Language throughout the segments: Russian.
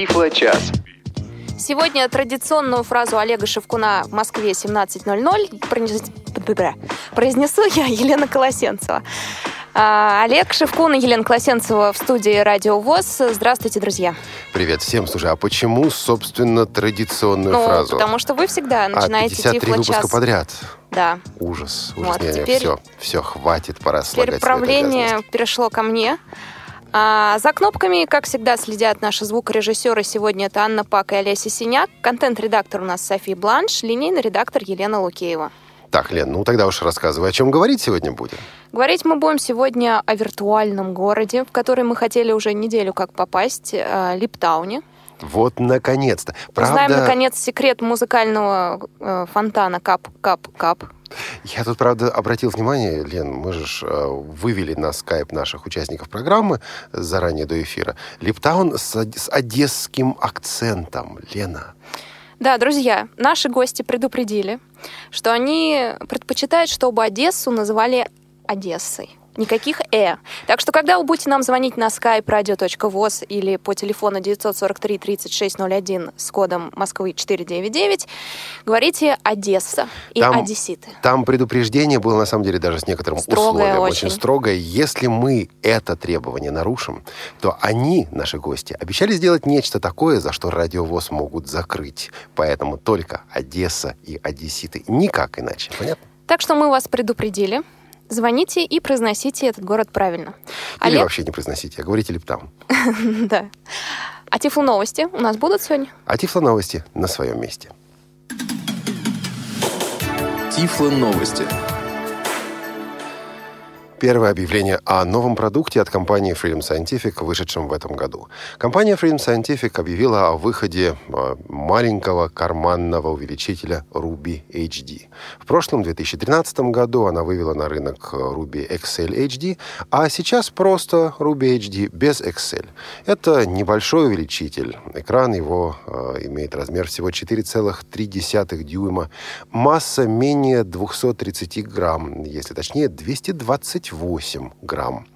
Тифло-час. Сегодня традиционную фразу Олега Шевкуна в Москве 17.00 произнес- произнесу я, Елена Колосенцева. А, Олег Шевкун и Елена Колосенцева в студии Радио ВОЗ. Здравствуйте, друзья. Привет всем. Слушай, а почему, собственно, традиционную Ну, фразу? потому что вы всегда а, начинаете 53 выпуска Тифло-час. подряд. Да. Ужас. Ужас. Вот, не, не, теперь- все, все, хватит, пора Теперь правление перешло ко мне. А за кнопками, как всегда, следят наши звукорежиссеры. Сегодня это Анна Пак и Олеся Синяк. Контент-редактор у нас София Бланш, линейный редактор Елена Лукеева. Так, Лен, ну тогда уж рассказывай, о чем говорить сегодня будем. Говорить мы будем сегодня о виртуальном городе, в который мы хотели уже неделю как попасть, э, Lib-Town е. Вот, наконец-то. Правда, Узнаем, наконец, секрет музыкального э, фонтана «Кап-кап-кап». Я тут, правда, обратил внимание, Лен, мы же э, вывели на скайп наших участников программы заранее до эфира. Липтаун с, с одесским акцентом, Лена. Да, друзья, наши гости предупредили, что они предпочитают, чтобы Одессу называли Одессой. Никаких «э». Так что, когда вы будете нам звонить на skype radio.voz или по телефону 943 3601 с кодом Москвы 499, говорите «Одесса» и Там- «Одесситы». Там предупреждение было, на самом деле, даже с некоторым Строгое условием. очень. строгое. Если мы это требование нарушим, то они, наши гости, обещали сделать нечто такое, за что радиовоз могут закрыть. Поэтому только Одесса и одесситы. Никак иначе. Понятно? Так что мы вас предупредили. Звоните и произносите этот город правильно. Или Олег? вообще не произносите, а говорите Липтаун. Да. А Тифло новости у нас будут сегодня? А Тифло новости на своем месте. Тифло новости. Первое объявление о новом продукте от компании Freedom Scientific, вышедшем в этом году. Компания Freedom Scientific объявила о выходе э, маленького карманного увеличителя Ruby HD. В прошлом, 2013 году, она вывела на рынок э, Ruby XL HD, а сейчас просто Ruby HD без XL. Это небольшой увеличитель. Экран его э, имеет размер всего 4,3 дюйма. Масса менее 230 грамм, если точнее 228 грамм.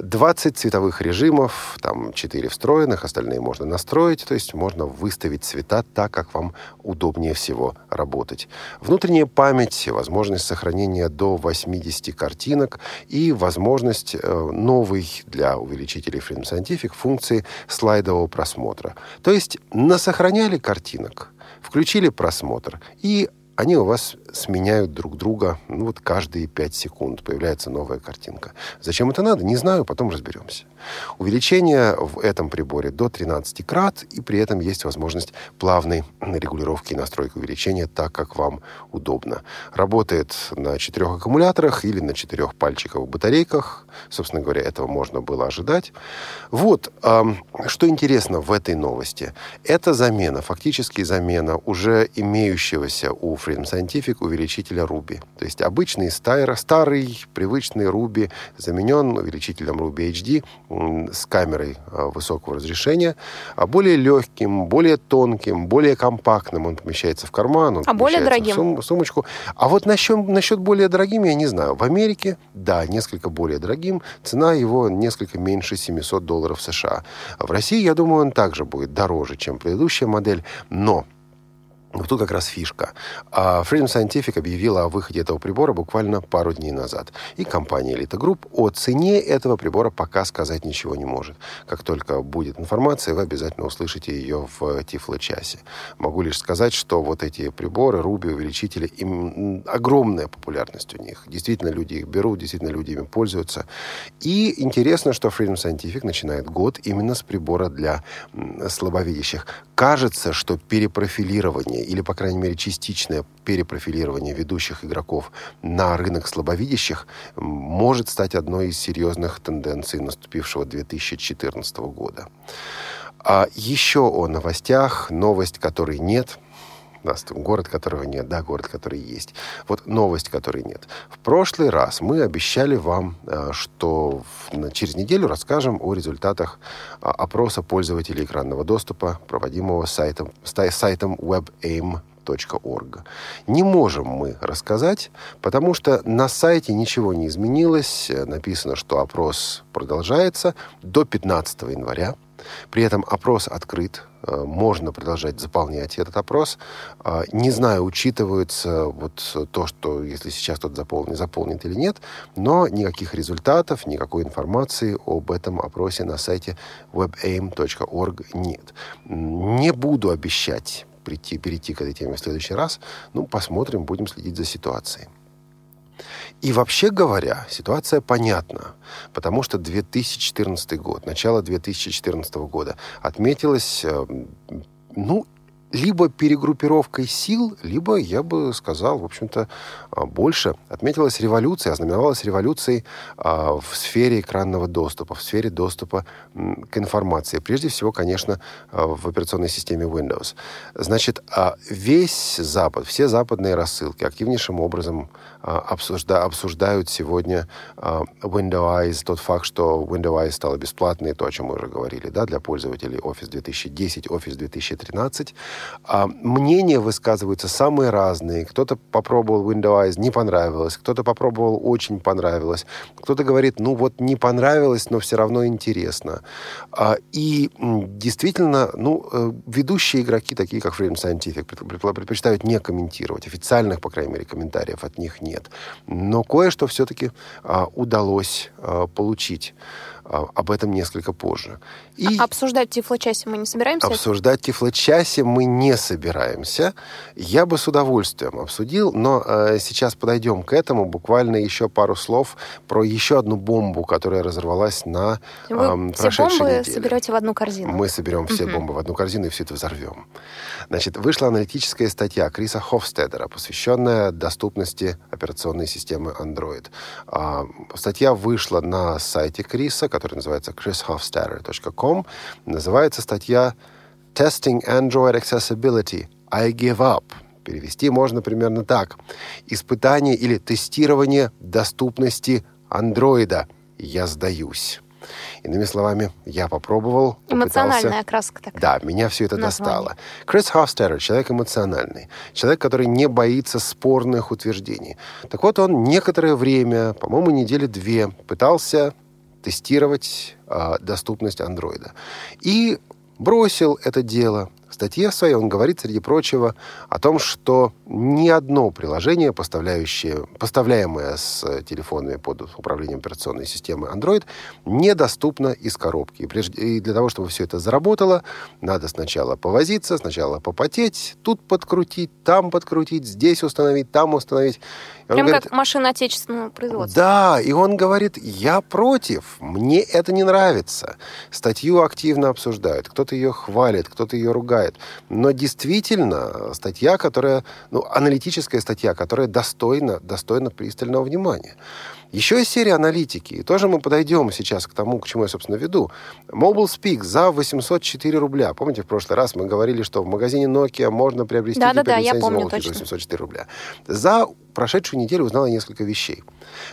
20 цветовых режимов, там 4 встроенных, остальные можно настроить, то есть можно выставить цвета так, как вам удобнее всего работать. Внутренняя память, возможность сохранения до 80 картинок и возможность э, новой для увеличителей Freedom Scientific функции слайдового просмотра. То есть насохраняли картинок, включили просмотр и они у вас сменяют друг друга ну, вот каждые 5 секунд. Появляется новая картинка. Зачем это надо? Не знаю, потом разберемся. Увеличение в этом приборе до 13 крат, и при этом есть возможность плавной регулировки и настройки увеличения так, как вам удобно. Работает на четырех аккумуляторах или на четырех пальчиковых батарейках. Собственно говоря, этого можно было ожидать. Вот, ам, что интересно в этой новости. Это замена, фактически замена уже имеющегося у Freedom Scientific увеличителя Ruby. То есть обычный старый, старый привычный Ruby заменен увеличителем Ruby HD с камерой а, высокого разрешения, а более легким, более тонким, более компактным. Он помещается в карман, он А более помещается в дорогим? сум- сумочку. А вот насчет, насчет более дорогим я не знаю. В Америке, да, несколько более дорогим. Цена его несколько меньше 700 долларов США. В России, я думаю, он также будет дороже, чем предыдущая модель. Но вот тут как раз фишка. А Freedom Scientific объявила о выходе этого прибора буквально пару дней назад. И компания Elite Group о цене этого прибора пока сказать ничего не может. Как только будет информация, вы обязательно услышите ее в Тифло-часе. Могу лишь сказать, что вот эти приборы, Ruby, увеличители, им огромная популярность у них. Действительно, люди их берут, действительно, люди ими пользуются. И интересно, что Freedom Scientific начинает год именно с прибора для слабовидящих. Кажется, что перепрофилирование или, по крайней мере, частичное перепрофилирование ведущих игроков на рынок слабовидящих может стать одной из серьезных тенденций наступившего 2014 года. А еще о новостях. Новость, которой нет – там город, которого нет, да, город, который есть. Вот новость, которой нет. В прошлый раз мы обещали вам, э, что через неделю расскажем о результатах а, опроса пользователей экранного доступа, проводимого сайтом, сайтом webaim.org. Не можем мы рассказать, потому что на сайте ничего не изменилось. Э, Написано, что опрос продолжается до 15 января. При этом опрос открыт, можно продолжать заполнять этот опрос. А, не знаю, учитывается вот то, что если сейчас кто-то заполнит, заполнит или нет, но никаких результатов, никакой информации об этом опросе на сайте webaim.org нет. Не буду обещать прийти, перейти к этой теме в следующий раз. Ну, посмотрим, будем следить за ситуацией. И вообще говоря, ситуация понятна, потому что 2014 год, начало 2014 года отметилось, э, ну, либо перегруппировкой сил, либо, я бы сказал, в общем-то, а, больше. Отметилась революция, ознаменовалась революцией а, в сфере экранного доступа, в сфере доступа к информации. Прежде всего, конечно, а, в операционной системе Windows. Значит, весь Запад, все западные рассылки активнейшим образом обсужда, обсуждают сегодня Windows, тот факт, что Windows стала бесплатной, то, о чем мы уже говорили, да, для пользователей Office 2010, Office 2013. А мнения высказываются самые разные. Кто-то попробовал Windows, не понравилось. Кто-то попробовал, очень понравилось. Кто-то говорит, ну вот не понравилось, но все равно интересно. А, и действительно, ну, э, ведущие игроки, такие как Freedom Scientific, предпочитают не комментировать. Официальных, по крайней мере, комментариев от них нет. Но кое-что все-таки а, удалось а, получить. А, об этом несколько позже. И а обсуждать тифлочасе мы не собираемся? Обсуждать тифлочасе мы не собираемся. Я бы с удовольствием обсудил, но э, сейчас подойдем к этому. Буквально еще пару слов про еще одну бомбу, которая разорвалась на э, Вы все бомбы неделе. соберете в одну корзину? Мы соберем все угу. бомбы в одну корзину и все это взорвем. Значит, вышла аналитическая статья Криса Хофстедера, посвященная доступности операционной системы Android. Э, статья вышла на сайте Криса, который называется chrishofstadter.com. Называется статья «Testing Android Accessibility. I give up». Перевести можно примерно так. Испытание или тестирование доступности андроида. Я сдаюсь. Иными словами, я попробовал, Эмоциональная окраска такая. Да, меня все это название. достало. Крис Хофстедер — человек эмоциональный. Человек, который не боится спорных утверждений. Так вот, он некоторое время, по-моему, недели две, пытался тестировать э, доступность андроида. И бросил это дело. В статье своей он говорит, среди прочего, о том, что ни одно приложение, поставляющее, поставляемое с телефонами под управлением операционной системы Android, недоступно из коробки. И, прежде, и для того, чтобы все это заработало, надо сначала повозиться, сначала попотеть, тут подкрутить, там подкрутить, здесь установить, там установить. Прям говорит, как машина отечественного производства. Да, и он говорит, я против, мне это не нравится. Статью активно обсуждают, кто-то ее хвалит, кто-то ее ругает. Но действительно, статья, которая, ну, аналитическая статья, которая достойна, достойна пристального внимания. Еще есть серия аналитики. И тоже мы подойдем сейчас к тому, к чему я, собственно, веду. Mobile Speak за 804 рубля. Помните, в прошлый раз мы говорили, что в магазине Nokia можно приобрести да, да, да, я помню, точно. за 804 рубля. За прошедшую неделю узнал я несколько вещей.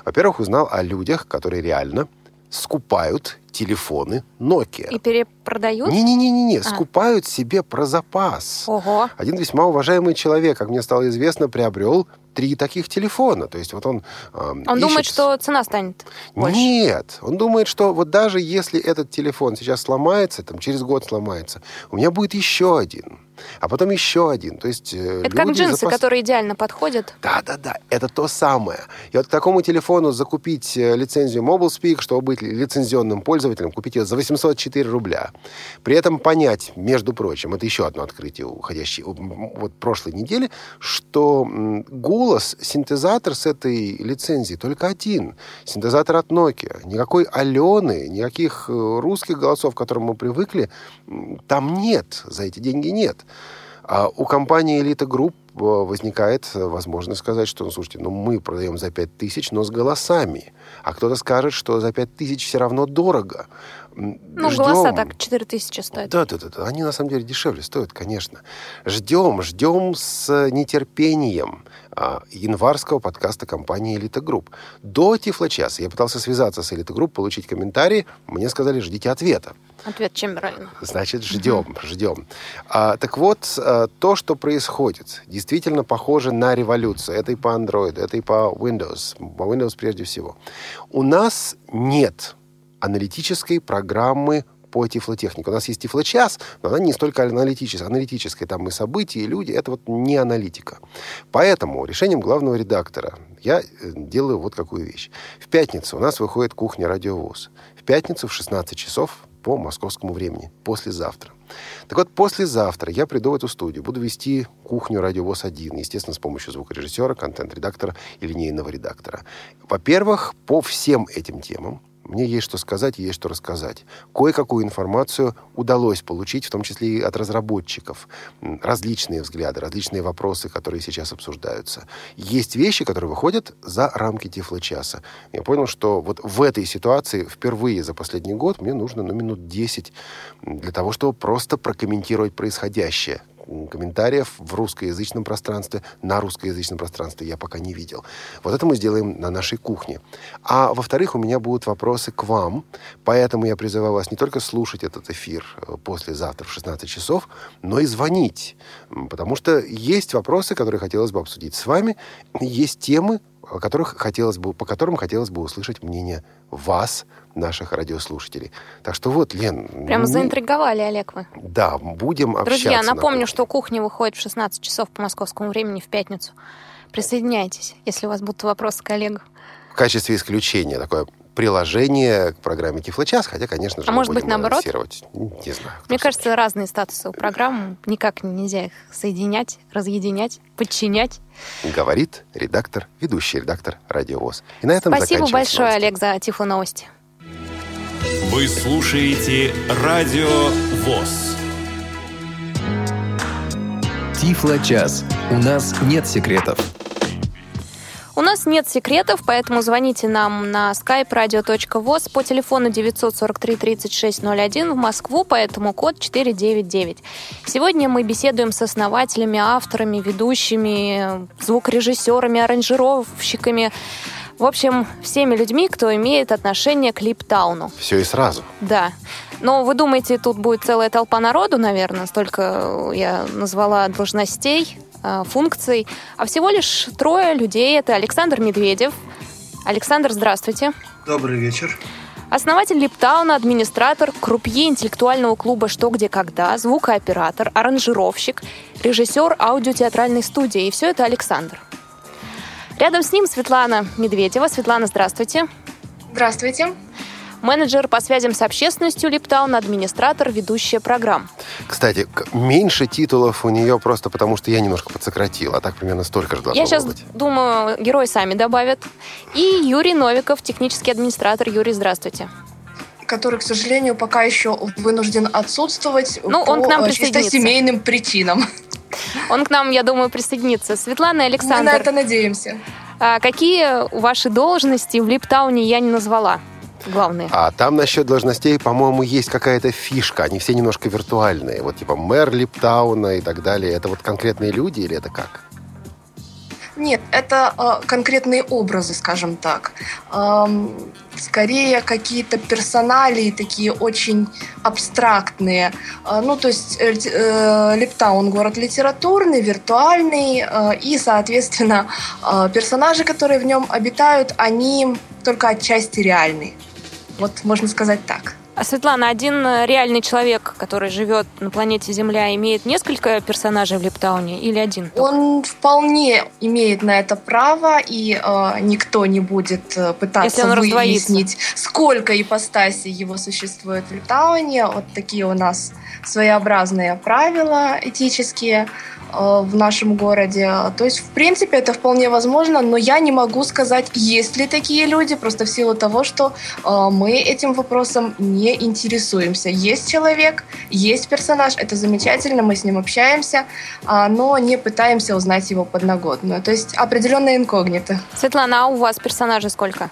Во-первых, узнал о людях, которые реально скупают телефоны Nokia. И перепродают? Не-не-не, а. скупают себе про запас. Ого. Один весьма уважаемый человек, как мне стало известно, приобрел три таких телефона. То есть вот он э, Он ищет... думает, что цена станет больше. Нет, он думает, что вот даже если этот телефон сейчас сломается, там через год сломается, у меня будет еще один а потом еще один. То есть, э, это как джинсы, запас... которые идеально подходят. Да, да, да, это то самое. И вот к такому телефону закупить э, лицензию MobileSpeak, чтобы быть лицензионным пользователем, купить ее за 804 рубля. При этом понять, между прочим, это еще одно открытие уходящей вот прошлой недели, что голос, синтезатор с этой лицензии только один. Синтезатор от Nokia. Никакой Алены, никаких э, русских голосов, к которым мы привыкли, там нет. За эти деньги нет. А у компании «Элита Групп» э, возникает возможность сказать, что, ну, слушайте, ну, мы продаем за 5 тысяч, но с голосами. А кто-то скажет, что за 5 тысяч все равно дорого. Ну, ждем. голоса так 4 тысячи стоят. Да, да, да, да. Они на самом деле дешевле стоят, конечно. Ждем, ждем с нетерпением а, январского подкаста компании «Элита Групп». До Тифлочаса я пытался связаться с «Элита Групп», получить комментарии. Мне сказали, ждите ответа. Ответ Чемберлина. Значит, ждем, угу. ждем. А, так вот, а, то, что происходит, действительно похоже на революцию. Это и по Android, это и по Windows. По Windows прежде всего. У нас нет аналитической программы по тифлотехнике. У нас есть тифлочас, но она не столько аналитическая. Аналитическая, там и события, и люди, это вот не аналитика. Поэтому решением главного редактора я э, делаю вот какую вещь. В пятницу у нас выходит кухня «Радиовоз». В пятницу в 16 часов по московскому времени, послезавтра. Так вот, послезавтра я приду в эту студию, буду вести кухню «Радиовоз 1», естественно, с помощью звукорежиссера, контент-редактора и линейного редактора. Во-первых, по всем этим темам мне есть что сказать есть что рассказать. Кое-какую информацию удалось получить, в том числе и от разработчиков. Различные взгляды, различные вопросы, которые сейчас обсуждаются. Есть вещи, которые выходят за рамки тифлочаса. Я понял, что вот в этой ситуации впервые за последний год мне нужно ну, минут 10 для того, чтобы просто прокомментировать происходящее комментариев в русскоязычном пространстве, на русскоязычном пространстве я пока не видел. Вот это мы сделаем на нашей кухне. А во-вторых, у меня будут вопросы к вам, поэтому я призываю вас не только слушать этот эфир э, послезавтра в 16 часов, но и звонить, потому что есть вопросы, которые хотелось бы обсудить с вами, есть темы, о которых хотелось бы, по которым хотелось бы услышать мнение вас, наших радиослушателей. Так что вот, Лен... Прямо не... заинтриговали, Олег, вы. Да, будем общаться. Друзья, напомню, на что кухня выходит в 16 часов по московскому времени в пятницу. Присоединяйтесь, если у вас будут вопросы к Олегу. В качестве исключения такое приложение к программе Тифлочас, хотя, конечно же, а может быть, наоборот? Не знаю. Мне кажется, разные статусы у программ, никак нельзя их соединять, разъединять, подчинять. Говорит редактор, ведущий редактор Радиовоз. И на этом Спасибо большое, новости. Олег, за Тифло новости. Вы слушаете Радио ВОЗ. Тифло-час. У нас нет секретов. У нас нет секретов, поэтому звоните нам на skype radio.voz по телефону 943 3601 в Москву, поэтому код 499. Сегодня мы беседуем с основателями, авторами, ведущими, звукорежиссерами, аранжировщиками, в общем, всеми людьми, кто имеет отношение к Липтауну. Все и сразу. Да. Но вы думаете, тут будет целая толпа народу, наверное, столько я назвала должностей. Э, функций, а всего лишь трое людей. Это Александр Медведев. Александр, здравствуйте. Добрый вечер. Основатель Липтауна, администратор, крупье интеллектуального клуба «Что, где, когда», звукооператор, аранжировщик, режиссер аудиотеатральной студии. И все это Александр. Рядом с ним Светлана Медведева. Светлана, здравствуйте. Здравствуйте менеджер по связям с общественностью Липтаун, администратор, ведущая программ. Кстати, меньше титулов у нее просто потому, что я немножко подсократил, а так примерно столько же должно Я сейчас быть. думаю, герои сами добавят. И Юрий Новиков, технический администратор. Юрий, здравствуйте который, к сожалению, пока еще вынужден отсутствовать ну, по он к нам э, чисто семейным причинам. Он к нам, я думаю, присоединится. Светлана и Александр. Мы на это надеемся. А какие ваши должности в Липтауне я не назвала? Главные. А там насчет должностей, по-моему, есть какая-то фишка. Они все немножко виртуальные. Вот типа мэр Липтауна и так далее. Это вот конкретные люди или это как? Нет, это э, конкретные образы, скажем так. Эм, скорее какие-то персоналии такие очень абстрактные. Э, ну, то есть э, э, Липтаун город литературный, виртуальный, э, и, соответственно, э, персонажи, которые в нем обитают, они только отчасти реальные. Вот можно сказать так. А Светлана, один э, реальный человек, который живет на планете Земля, имеет несколько персонажей в Липтауне или один? Только? Он вполне имеет на это право, и э, никто не будет э, пытаться выяснить, сколько ипостасей его существует в Липтауне. Вот такие у нас своеобразные правила этические. Э, в нашем городе. То есть, в принципе, это вполне возможно, но я не могу сказать, есть ли такие люди, просто в силу того, что э, мы этим вопросом не интересуемся. Есть человек, есть персонаж, это замечательно, мы с ним общаемся, э, но не пытаемся узнать его подноготную. То есть, определенное инкогнито. Светлана, а у вас персонажей сколько?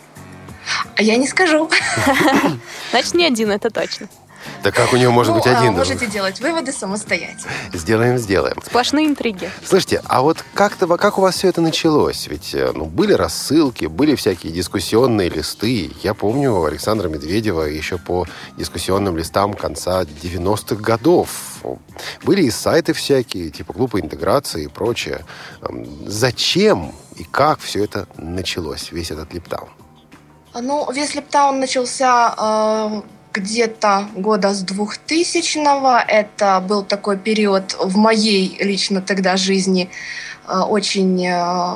А я не скажу. Значит, не один, это точно. Да как у него может ну, быть один? А, можете делать выводы самостоятельно. Сделаем, сделаем. Сплошные интриги. Слушайте, а вот как-то, как у вас все это началось? Ведь э, ну, были рассылки, были всякие дискуссионные листы. Я помню Александра Медведева еще по дискуссионным листам конца 90-х годов. Были и сайты всякие, типа клуба интеграции и прочее. Зачем и как все это началось, весь этот липтаун? Ну, весь липтаун начался э, где-то года с 2000-го. Это был такой период в моей лично тогда жизни э, очень э,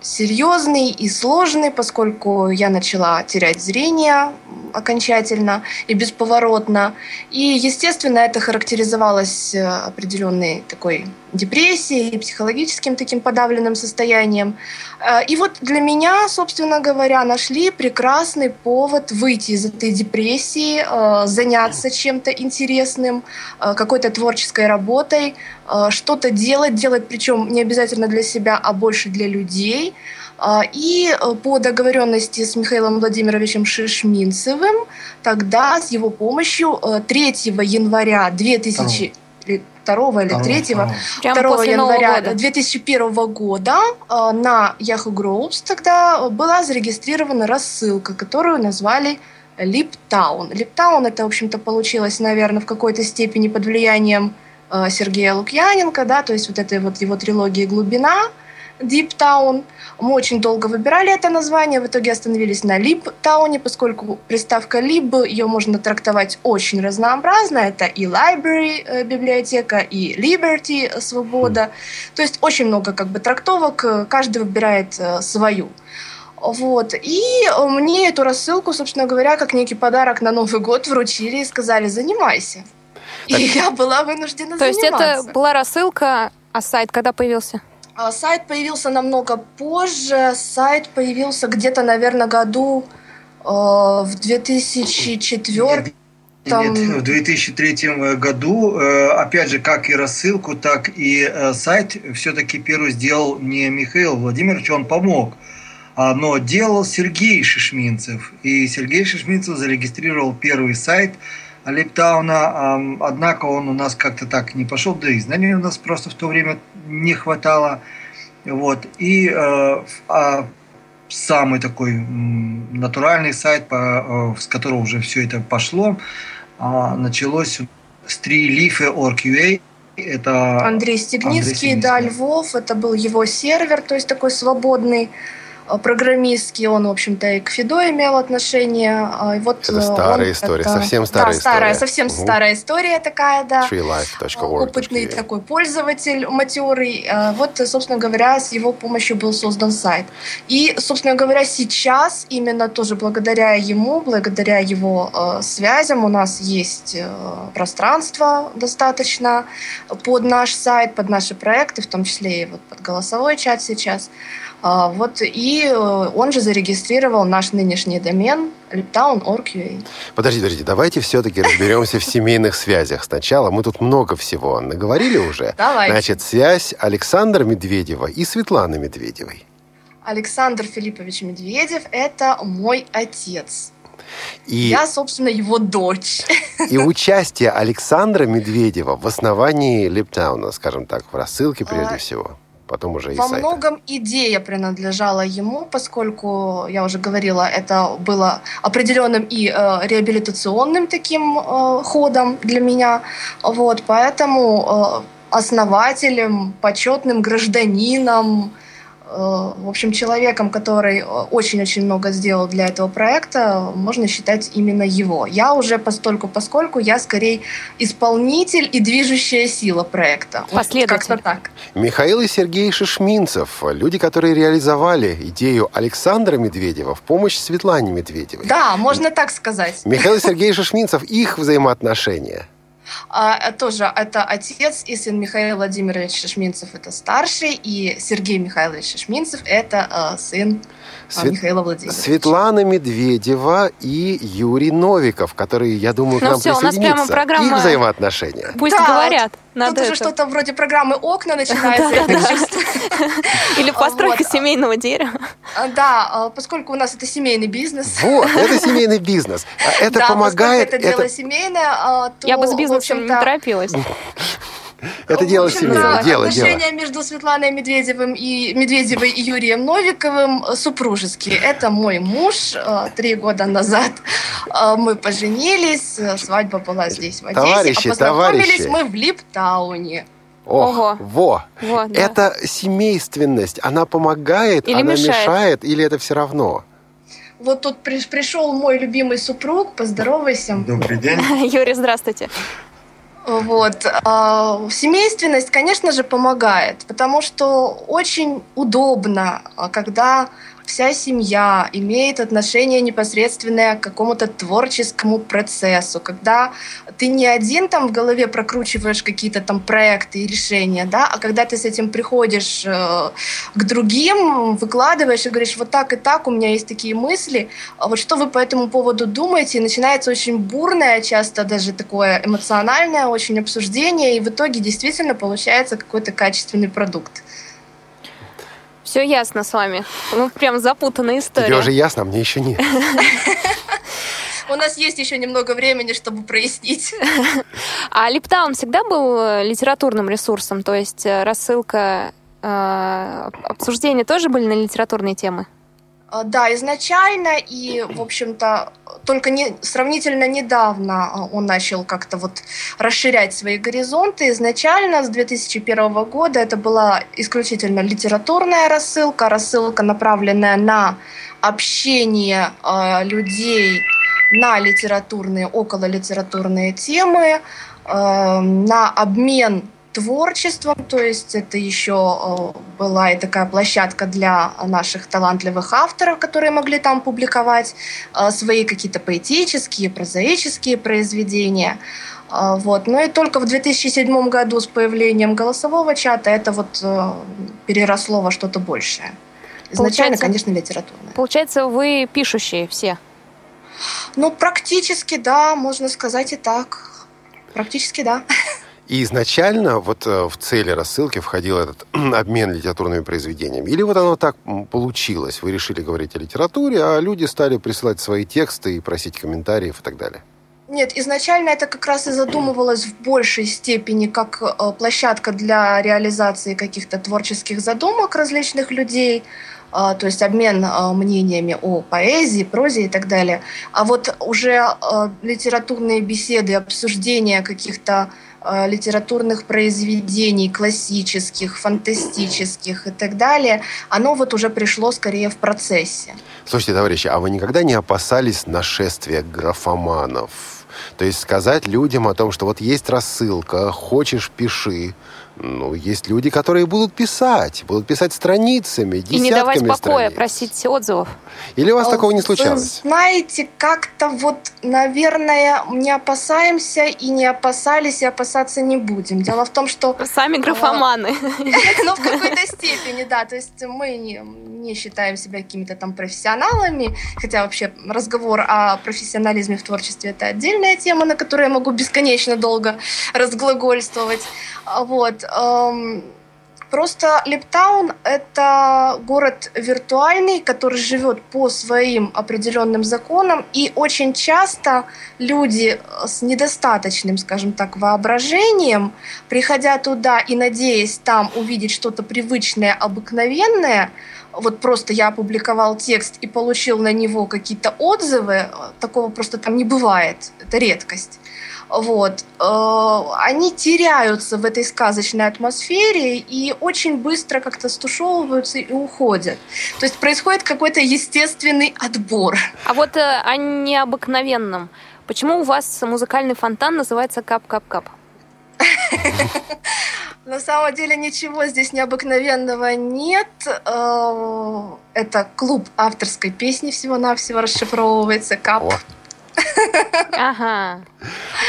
серьезный и сложный, поскольку я начала терять зрение окончательно и бесповоротно. И, естественно, это характеризовалось э, определенной такой депрессией, психологическим таким подавленным состоянием. Э, и вот для меня, собственно говоря, нашли прекрасный повод выйти из этой депрессии, э, заняться чем-то интересным, какой-то творческой работой, что-то делать, делать причем не обязательно для себя, а больше для людей – и э, по договоренности с Михаилом Владимировичем Шишминцевым, тогда с его помощью 3 э, января 2000 2 или 3 2 января 2001 года э, на Yahoo Groups тогда была зарегистрирована рассылка, которую назвали Липтаун. Липтаун это, в общем-то, получилось, наверное, в какой-то степени под влиянием Сергея Лукьяненко, да, то есть вот этой вот его трилогии «Глубина», Deep Town. Мы очень долго выбирали это название, в итоге остановились на Lib Town, поскольку приставка Lib, ее можно трактовать очень разнообразно. Это и library, э, библиотека, и liberty, э, свобода. То есть очень много как бы трактовок, э, каждый выбирает свою. Вот. И мне эту рассылку, собственно говоря, как некий подарок на Новый год вручили и сказали, занимайся. Так. И я была вынуждена То заниматься. То есть это была рассылка, а сайт когда появился? А, сайт появился намного позже. Сайт появился где-то, наверное, году э, в 2004 там... Нет, в 2003 году, э, опять же, как и рассылку, так и э, сайт все-таки первый сделал не Михаил Владимирович, он помог, а, но делал Сергей Шишминцев. И Сергей Шишминцев зарегистрировал первый сайт Лептауна, однако он у нас как-то так не пошел, да и знаний у нас просто в то время не хватало. Вот. И э, а самый такой натуральный сайт, по, э, с которого уже все это пошло, э, началось с treeleaf.org.ua. Это Андрей Стегницкий, Андрей Стегницкий, да, Львов, это был его сервер, то есть такой свободный программистский, он, в общем-то, и к Фидо имел отношение. А, и вот это старая он, история, это... совсем старая да, старая, совсем угу. старая история такая, да. Опытный такой пользователь, матерый. Э, вот, собственно говоря, с его помощью был создан сайт. И, собственно говоря, сейчас именно тоже благодаря ему, благодаря его э, связям у нас есть э, пространство достаточно под наш сайт, под наши проекты, в том числе и вот под голосовой чат сейчас. Вот, и э, он же зарегистрировал наш нынешний домен liptown.org.ua. Подождите, подождите, давайте все-таки разберемся в семейных связях сначала. Мы тут много всего наговорили уже. Давайте. Значит, связь Александра Медведева и Светланы Медведевой. Александр Филиппович Медведев – это мой отец. И, Я, собственно, его дочь. И участие Александра Медведева в основании Липтауна, скажем так, в рассылке прежде а, всего потом уже и Во сайта. многом идея принадлежала ему, поскольку, я уже говорила, это было определенным и э, реабилитационным таким э, ходом для меня. Вот, поэтому э, основателем, почетным гражданином, в общем, человеком, который э, очень-очень много сделал для этого проекта, можно считать именно его. Я уже постольку, поскольку я скорее исполнитель и движущая сила проекта. Последователь. Как-то так. Михаил и Сергей Шишминцев, люди, которые реализовали идею Александра Медведева в помощь Светлане Медведевой. Да, можно так сказать. Михаил и Сергей Шишминцев, их взаимоотношения – а, тоже это отец и сын Михаил Владимирович Шишминцев, это старший, и Сергей Михайлович Шишминцев, это а, сын а, Свет... Михаила Владимировича. Светлана Медведева и Юрий Новиков, которые, я думаю, к ну нам все, присоединятся. У нас прямо программа... Их взаимоотношения. Пусть да, говорят. Надо Тут уже что-то вроде программы «Окна» начинается, я так чувствую. Или постройка семейного дерева. А, да, а, поскольку у нас это семейный бизнес. Вот, это семейный бизнес. Это помогает... это дело семейное, то, Я бы с бизнесом не торопилась. Это дело семейное. Дело, Отношения дело. между Светланой Медведевым и Медведевой и Юрием Новиковым супружеские. Это мой муж. Э, три года назад э, мы поженились. Свадьба была здесь, в Одессе. Товарищи, а познакомились товарищи. мы в Липтауне. Ого. Ого. Во. Вот, да. Это семейственность. Она помогает, или она мешает. мешает, или это все равно? Вот тут при, пришел мой любимый супруг, поздоровайся. Добрый день. Юрий, здравствуйте. Вот. А, семейственность, конечно же, помогает, потому что очень удобно, а, когда вся семья имеет отношение непосредственное к какому-то творческому процессу, когда ты не один там в голове прокручиваешь какие-то там проекты и решения, да, а когда ты с этим приходишь э, к другим, выкладываешь и говоришь, вот так и так, у меня есть такие мысли, а вот что вы по этому поводу думаете, и начинается очень бурное, часто даже такое эмоциональное очень обсуждение, и в итоге действительно получается какой-то качественный продукт. Все ясно с вами. Ну, прям запутанная история. Тебе уже ясно, а мне еще нет. У нас есть еще немного времени, чтобы прояснить. А Липтаун всегда был э, литературным ресурсом? То есть э, рассылка, э, обсуждения тоже были на литературные темы? А, да, изначально и, в общем-то, только не, сравнительно недавно а, он начал как-то вот расширять свои горизонты. Изначально с 2001 года это была исключительно литературная рассылка, рассылка, направленная на общение э, людей на литературные, около литературные темы, э, на обмен творчеством, то есть это еще э, была и такая площадка для наших талантливых авторов, которые могли там публиковать э, свои какие-то поэтические, прозаические произведения. Э, вот. Но ну и только в 2007 году с появлением голосового чата это вот переросло во что-то большее. Изначально, получается, конечно, литературное. Получается, вы пишущие все? Ну, практически, да, можно сказать и так. Практически, да. И изначально вот э, в цели рассылки входил этот обмен литературными произведениями? Или вот оно так получилось? Вы решили говорить о литературе, а люди стали присылать свои тексты и просить комментариев и так далее? Нет, изначально это как раз и задумывалось в большей степени как э, площадка для реализации каких-то творческих задумок различных людей, э, то есть обмен мнениями о поэзии, прозе и так далее. А вот уже литературные беседы, обсуждения каких-то литературных произведений, классических, фантастических и так далее, оно вот уже пришло скорее в процессе. Слушайте, товарищи, а вы никогда не опасались нашествия графоманов? То есть сказать людям о том, что вот есть рассылка, хочешь – пиши, ну, есть люди, которые будут писать, будут писать страницами, десятками И не давать покоя, страниц. просить отзывов. Или у вас такого не случалось? Вы знаете, как-то вот, наверное, не опасаемся и не опасались, и опасаться не будем. Дело в том, что... Сами графоманы. Ну, в какой-то степени, да. То есть мы не считаем себя какими-то там профессионалами, хотя вообще разговор о профессионализме в творчестве – это отдельная тема, на которую я могу бесконечно долго разглагольствовать. Вот. Эм, просто Липтаун — это город виртуальный, который живет по своим определенным законам, и очень часто люди с недостаточным, скажем так, воображением, приходя туда и надеясь там увидеть что-то привычное, обыкновенное, вот просто я опубликовал текст и получил на него какие-то отзывы, такого просто там не бывает, это редкость вот, э, они теряются в этой сказочной атмосфере и очень быстро как-то стушевываются и уходят. То есть происходит какой-то естественный отбор. А вот э, о необыкновенном. Почему у вас музыкальный фонтан называется «Кап-кап-кап»? На самом деле ничего здесь необыкновенного нет. Э, это клуб авторской песни всего-навсего расшифровывается «Кап». Ага.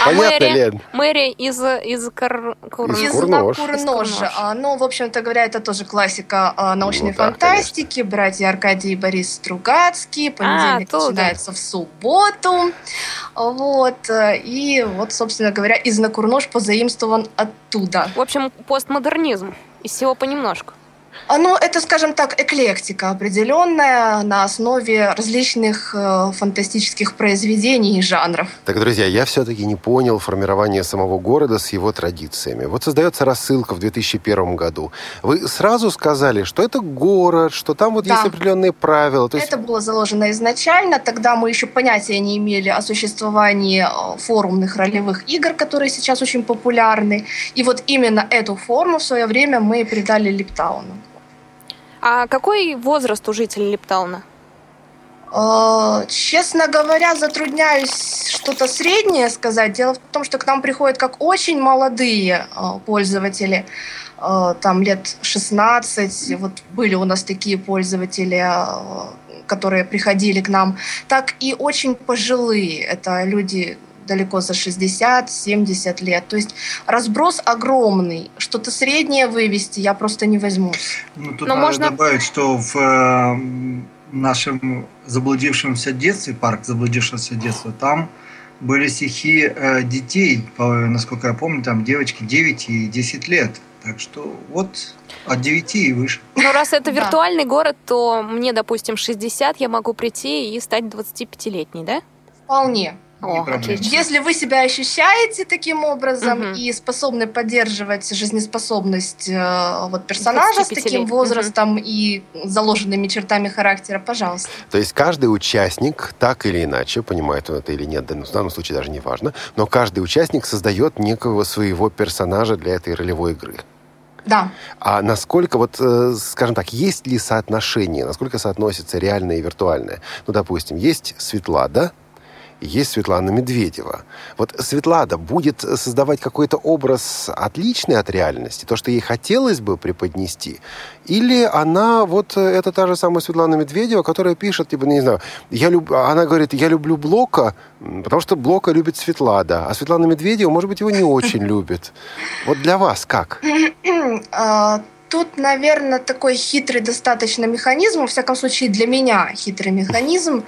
А Понятно, Мэри, Лен. Мэри из, из, Кар... Кур... из Курнож. Курнож. А, ну, в общем-то говоря, это тоже классика а, научной ну, фантастики. Да, Братья Аркадий и Борис Стругацкий. Понедельник а, начинается в субботу. Вот. И вот, собственно говоря, из Накурнож позаимствован оттуда. В общем, постмодернизм. Из всего понемножку. А, ну, это, скажем так, эклектика определенная на основе различных э, фантастических произведений и жанров. Так, друзья, я все-таки не понял формирование самого города с его традициями. Вот создается рассылка в 2001 году. Вы сразу сказали, что это город, что там вот да. есть определенные правила. То есть... Это было заложено изначально. Тогда мы еще понятия не имели о существовании э, форумных ролевых игр, которые сейчас очень популярны. И вот именно эту форму в свое время мы придали Липтауну. А какой возраст у жителей Липтауна? Э, честно говоря, затрудняюсь что-то среднее сказать. Дело в том, что к нам приходят как очень молодые э, пользователи, э, там лет 16, вот были у нас такие пользователи, которые приходили к нам, так и очень пожилые. Это люди далеко за 60-70 лет. То есть разброс огромный. Что-то среднее вывести я просто не возьму. Ну, тут Но надо можно добавить, что в нашем заблудившемся детстве, парк заблудившегося детства, там были стихи э, детей, по, насколько я помню, там девочки 9 и 10 лет. Так что вот от 9 и выше. Ну, раз это виртуальный город, то мне, допустим, 60, я могу прийти и стать 25-летней, да? Вполне. О, Если вы себя ощущаете таким образом угу. и способны поддерживать жизнеспособность э, вот, персонажа с таким возрастом угу. и заложенными чертами характера, пожалуйста. То есть каждый участник, так или иначе, понимает он это или нет, в данном случае даже не важно, но каждый участник создает некого своего персонажа для этой ролевой игры. Да. А насколько, вот, э, скажем так, есть ли соотношение, насколько соотносится реальное и виртуальное? Ну, допустим, есть Светлада, есть Светлана Медведева. Вот Светлана будет создавать какой-то образ отличный от реальности, то, что ей хотелось бы преподнести, или она вот это та же самая Светлана Медведева, которая пишет, типа, не знаю, я люб... она говорит, я люблю Блока, потому что Блока любит Светлана, а Светлана Медведева, может быть, его не очень любит. Вот для вас как? А, тут, наверное, такой хитрый достаточно механизм, во всяком случае для меня хитрый механизм,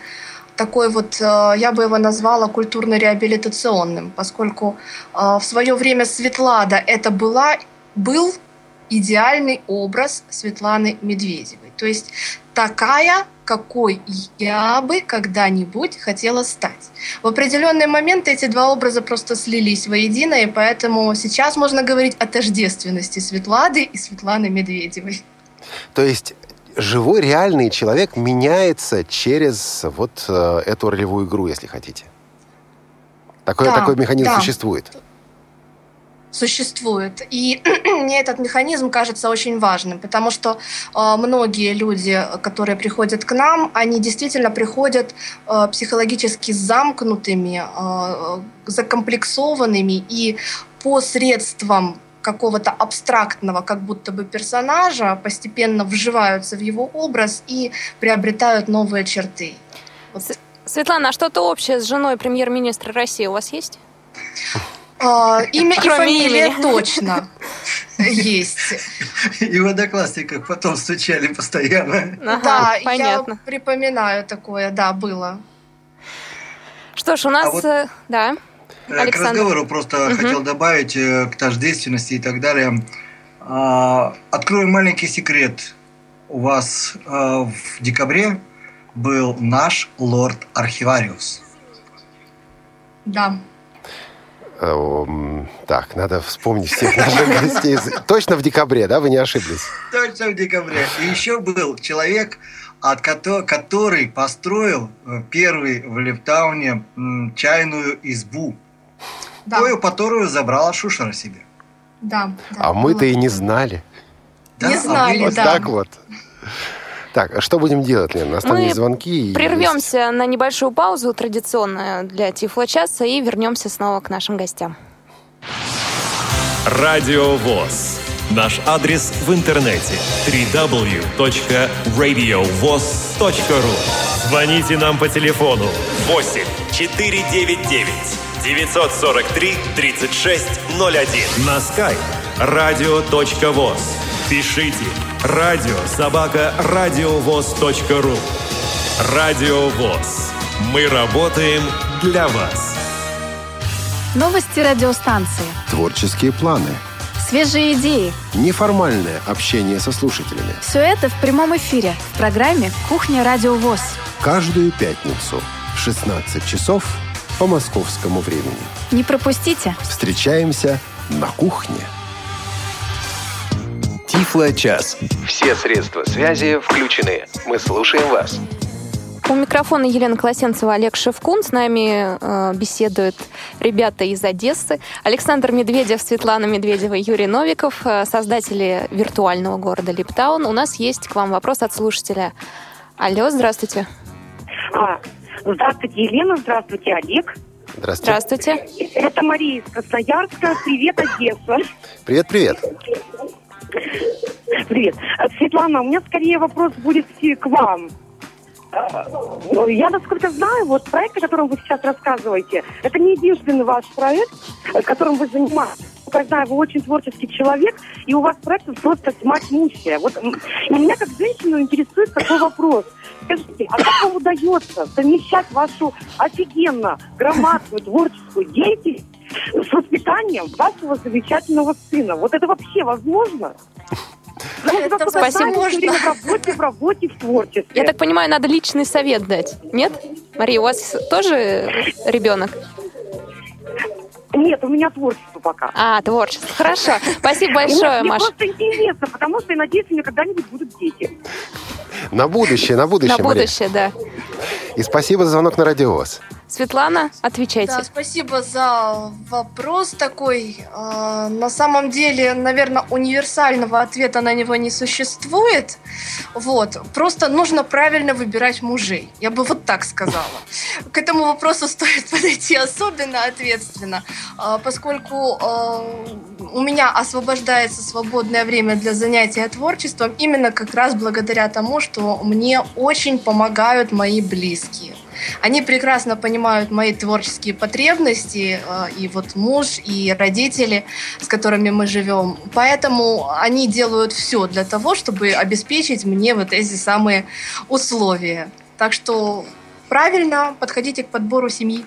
такой вот, э, я бы его назвала культурно-реабилитационным, поскольку э, в свое время Светлада это была, был идеальный образ Светланы Медведевой. То есть такая, какой я бы когда-нибудь хотела стать. В определенный момент эти два образа просто слились воедино, и поэтому сейчас можно говорить о тождественности Светлады и Светланы Медведевой. То есть живой, реальный человек меняется через вот э, эту ролевую игру, если хотите. Такой, да, такой механизм да. существует. Существует. И мне этот механизм кажется очень важным, потому что э, многие люди, которые приходят к нам, они действительно приходят э, психологически замкнутыми, э, закомплексованными и посредством какого-то абстрактного, как будто бы персонажа, постепенно вживаются в его образ и приобретают новые черты. Вот. Светлана, а что-то общее с женой премьер-министра России у вас есть? А, имя и фамилия точно есть. И в одноклассниках потом стучали постоянно. Ага, да, понятно. я припоминаю такое, да, было. Что ж, у нас... А вот... Э, да. Э, Александр. К разговору просто угу. хотел добавить э, к тождественности и так далее. А, открою маленький секрет. У вас э, в декабре был наш лорд-архивариус. Да. Так, надо вспомнить всех наших гостей. Точно в декабре, да? Вы не ошиблись? Точно в декабре. И еще был человек, от который построил первый в Лептауне чайную избу да. Тою, которую забрала Шушера себе. Да. да а мы-то и не знали. Да? Не знали, а вот да. так вот. Так, а что будем делать, Лена? У нас там есть звонки. прервемся есть... на небольшую паузу, традиционную для Тифло-часа, и вернемся снова к нашим гостям. Радио ВОЗ. Наш адрес в интернете www.radiovoz.ru Звоните нам по телефону 8 499 943 3601. На skype radio.voz. Пишите радио собака радиовоз.ру. Радио ВОЗ. Мы работаем для вас. Новости радиостанции. Творческие планы. Свежие идеи. Неформальное общение со слушателями. Все это в прямом эфире в программе «Кухня Радио ВОЗ». Каждую пятницу в 16 часов по московскому времени. Не пропустите. Встречаемся на кухне. Тифло-час. Все средства связи включены. Мы слушаем вас. У микрофона Елена Колосенцева, Олег Шевкун. С нами э, беседуют ребята из Одессы. Александр Медведев, Светлана Медведева, Юрий Новиков, э, создатели виртуального города Липтаун. У нас есть к вам вопрос от слушателя. Алло, здравствуйте. А, здравствуйте, Елена, здравствуйте, Олег. Здравствуйте. Здравствуйте. Это Мария из Красноярска. Привет, Одесса. Привет, привет. Привет. Светлана, у меня скорее вопрос будет к вам. Я, насколько знаю, вот проект, о котором вы сейчас рассказываете, это не единственный ваш проект, которым вы занимаетесь. Когда вы очень творческий человек, и у вас проектов просто тьма тьмущая. Вот и меня как женщину интересует такой вопрос. Скажите, а как вам удается совмещать вашу офигенно громадную творческую деятельность с воспитанием вашего замечательного сына? Вот это вообще возможно? Это Спасибо. Можно. В работе, в работе, в творчестве. Я так понимаю, надо личный совет дать. Нет? Мария, у вас тоже ребенок? Нет, у меня творчество пока. А, творчество. Хорошо. Спасибо большое, Мне Маша. просто интересно, потому что, я надеюсь, у меня когда-нибудь будут дети. На будущее, на будущее, На будущее, да. И спасибо за звонок на радиовоз. Светлана, отвечайте. Да, спасибо за вопрос такой. Э, на самом деле, наверное, универсального ответа на него не существует. Вот. Просто нужно правильно выбирать мужей. Я бы вот так сказала. К этому вопросу стоит подойти особенно ответственно, э, поскольку э, у меня освобождается свободное время для занятия творчеством именно как раз благодаря тому, что мне очень помогают мои близкие. Они прекрасно понимают мои творческие потребности, э, и вот муж, и родители, с которыми мы живем. Поэтому они делают все для того, чтобы обеспечить мне вот эти самые условия. Так что правильно подходите к подбору семьи.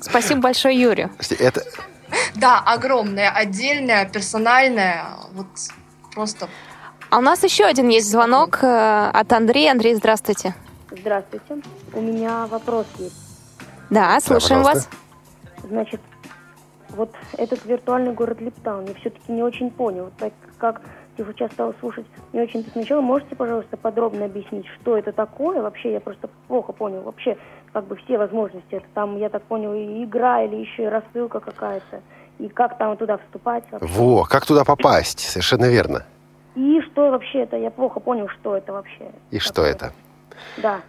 Спасибо большое, Юрий. Это... Да, огромное, отдельное, персональное, вот просто. А у нас еще один есть звонок э, от Андрея. Андрей, здравствуйте. Здравствуйте. У меня вопрос есть. Да, слушаем да, вас. Значит, вот этот виртуальный город Липтаун, я все-таки не очень понял. Так как тихо сейчас стал слушать не очень-то сначала, можете, пожалуйста, подробно объяснить, что это такое? Вообще, я просто плохо понял. Вообще, как бы все возможности. Это там, я так понял, и игра или еще и рассылка какая-то. И как там туда вступать? Вообще. Во, как туда попасть? Совершенно верно. И что вообще это? Я плохо понял, что это вообще. И что это? Да.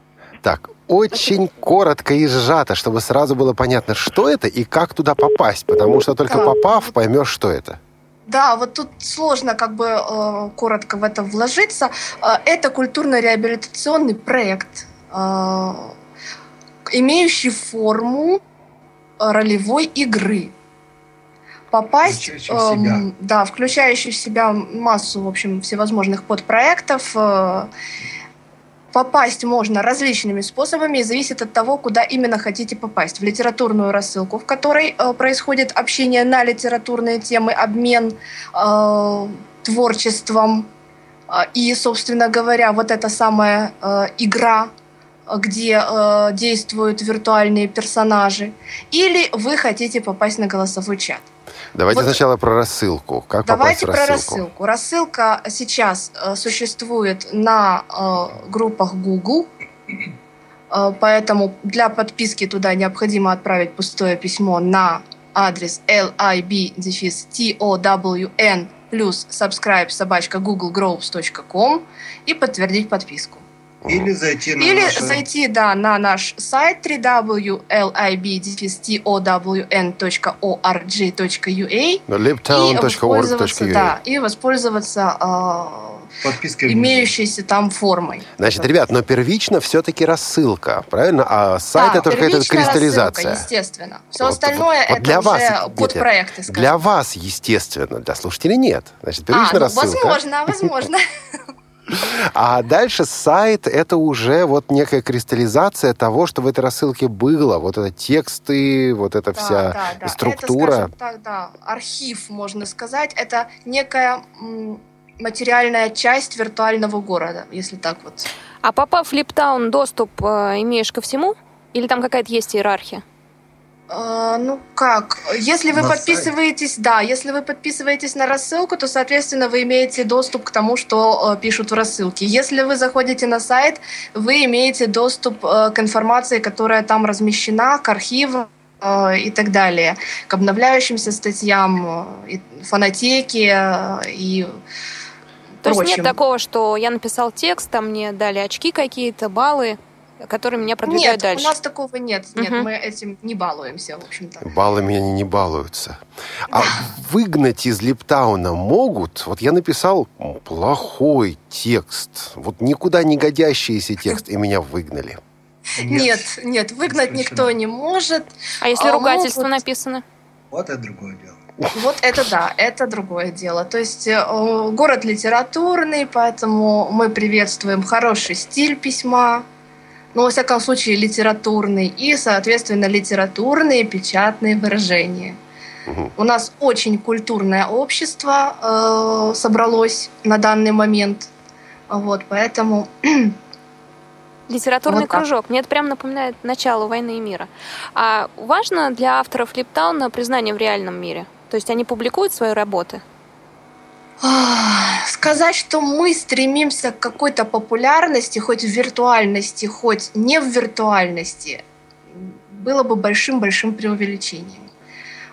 Так, очень коротко и сжато, чтобы сразу было понятно, что это и как туда попасть, потому что только попав, поймешь, что это. Да, вот тут сложно как бы э, коротко в это вложиться. Э, это культурно-реабилитационный проект, э, имеющий форму ролевой игры. Попасть, Включающий э, да, включающий в себя массу, в общем, всевозможных подпроектов. Э, Попасть можно различными способами и зависит от того, куда именно хотите попасть. В литературную рассылку, в которой э, происходит общение на литературные темы, обмен э, творчеством. Э, и, собственно говоря, вот эта самая э, игра, где э, действуют виртуальные персонажи. Или вы хотите попасть на голосовой чат. Давайте Вот. сначала про рассылку. Как Давайте попасть в про рассылку? рассылку. Рассылка сейчас э, существует на э, группах Google, Э, поэтому для подписки туда необходимо отправить пустое письмо на адрес lib-town плюс subscribe собачка googlegroups.com и подтвердить подписку. Или зайти на Или наше- зайти, да, на наш сайт www.lib-town.org.ua и libtown.org.ua. воспользоваться, да, и воспользоваться э, подпиской. имеющейся там формой. Значит, ребят, но первично все-таки рассылка, правильно? А сайт Да, это какая-то первичная кристаллизация. рассылка, естественно. Все Вот- остальное вот- вот это для уже вас, Дмитрий, подпроекты, скажем. Для вас, естественно, для слушателей нет. Значит, а, первичная ну, рассылка. возможно, возможно. А дальше сайт это уже вот некая кристаллизация того, что в этой рассылке было. Вот это тексты, вот эта Да, вся да, да. структура. Это, так, да, архив, можно сказать. Это некая материальная часть виртуального города, если так вот. А попав в Липтаун, доступ э, имеешь ко всему? Или там какая-то есть иерархия? Э, ну как, если вы На подписываетесь, да, если вы подписываетесь на рассылку, то, соответственно, вы имеете доступ к тому, что э, пишут в рассылке. Если вы заходите на сайт, вы имеете доступ э, к информации, которая там размещена, к архивам э, и так далее, к обновляющимся статьям, э, и фонотеке э, и То есть прочим. нет такого, что я написал текст, там мне дали очки какие-то, баллы, которые меня продвигают нет, дальше. Нет, у нас такого нет. Нет, угу. мы этим не балуемся, в общем-то. Баллами они не балуются. А выгнать из Липтауна могут? Вот я написал плохой текст, вот никуда не годящийся текст, и меня выгнали. Нет, нет, выгнать никто не может. А если а ругательство написано? Вот это другое дело. Вот это да, это другое дело. То есть э, город литературный, поэтому мы приветствуем хороший стиль письма, ну, во всяком случае, литературный, и, соответственно, литературные печатные выражения. Угу. У нас очень культурное общество э, собралось на данный момент, вот, поэтому Литературный вот кружок. Мне это прям напоминает начало войны и мира. А важно для авторов Липтауна признание в реальном мире? То есть они публикуют свои работы? Сказать, что мы стремимся к какой-то популярности, хоть в виртуальности, хоть не в виртуальности, было бы большим-большим преувеличением.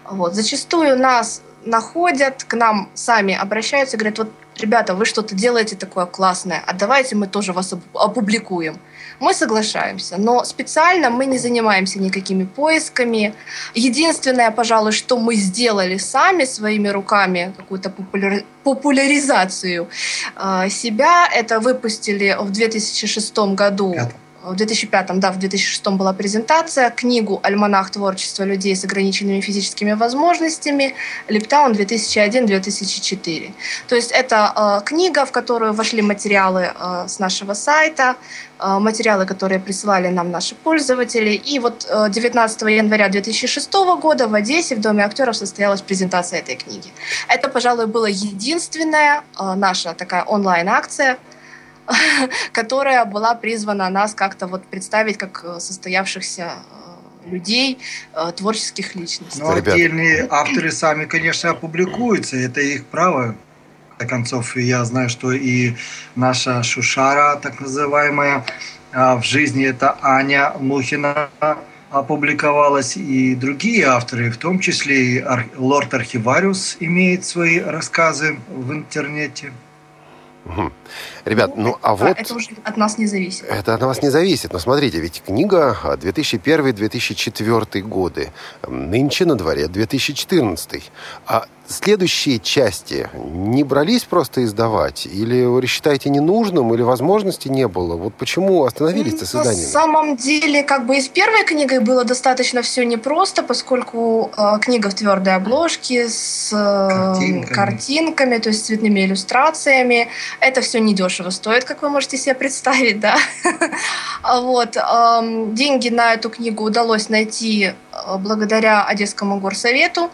Вот. Зачастую нас находят, к нам сами обращаются и говорят, вот, ребята, вы что-то делаете такое классное, а давайте мы тоже вас опубликуем мы соглашаемся. Но специально мы не занимаемся никакими поисками. Единственное, пожалуй, что мы сделали сами своими руками, какую-то популяр... популяризацию э, себя, это выпустили в 2006 году. Пятом в 2005, да, в 2006 была презентация, книгу «Альманах творчества людей с ограниченными физическими возможностями» Липтаун 2001-2004. То есть это э, книга, в которую вошли материалы э, с нашего сайта, э, материалы, которые присылали нам наши пользователи. И вот э, 19 января 2006 года в Одессе в Доме актеров состоялась презентация этой книги. Это, пожалуй, была единственная э, наша такая онлайн-акция, которая была призвана нас как-то вот представить как э, состоявшихся э, людей, э, творческих личностей. Ну, отдельные авторы сами, конечно, опубликуются, это их право. В конце концов, я знаю, что и наша Шушара, так называемая, а, в жизни это Аня Мухина опубликовалась, и другие авторы, в том числе и Лорд Архивариус имеет свои рассказы в интернете. Угу. Ребят, ну а вот... Это уже от нас не зависит. Это от нас не зависит. Но смотрите, ведь книга 2001-2004 годы. Нынче на дворе 2014. А следующие части не брались просто издавать? Или вы считаете ненужным, или возможности не было? Вот почему остановились-то с изданием? На самом деле, как бы и с первой книгой было достаточно все непросто, поскольку э, книга в твордой обложке с э, картинками. картинками, то есть цветными иллюстрациями. Это все недешево стоит, как вы можете себе представить, да. Вот. Деньги на эту книгу удалось найти э, благодаря Одесскому горсовету.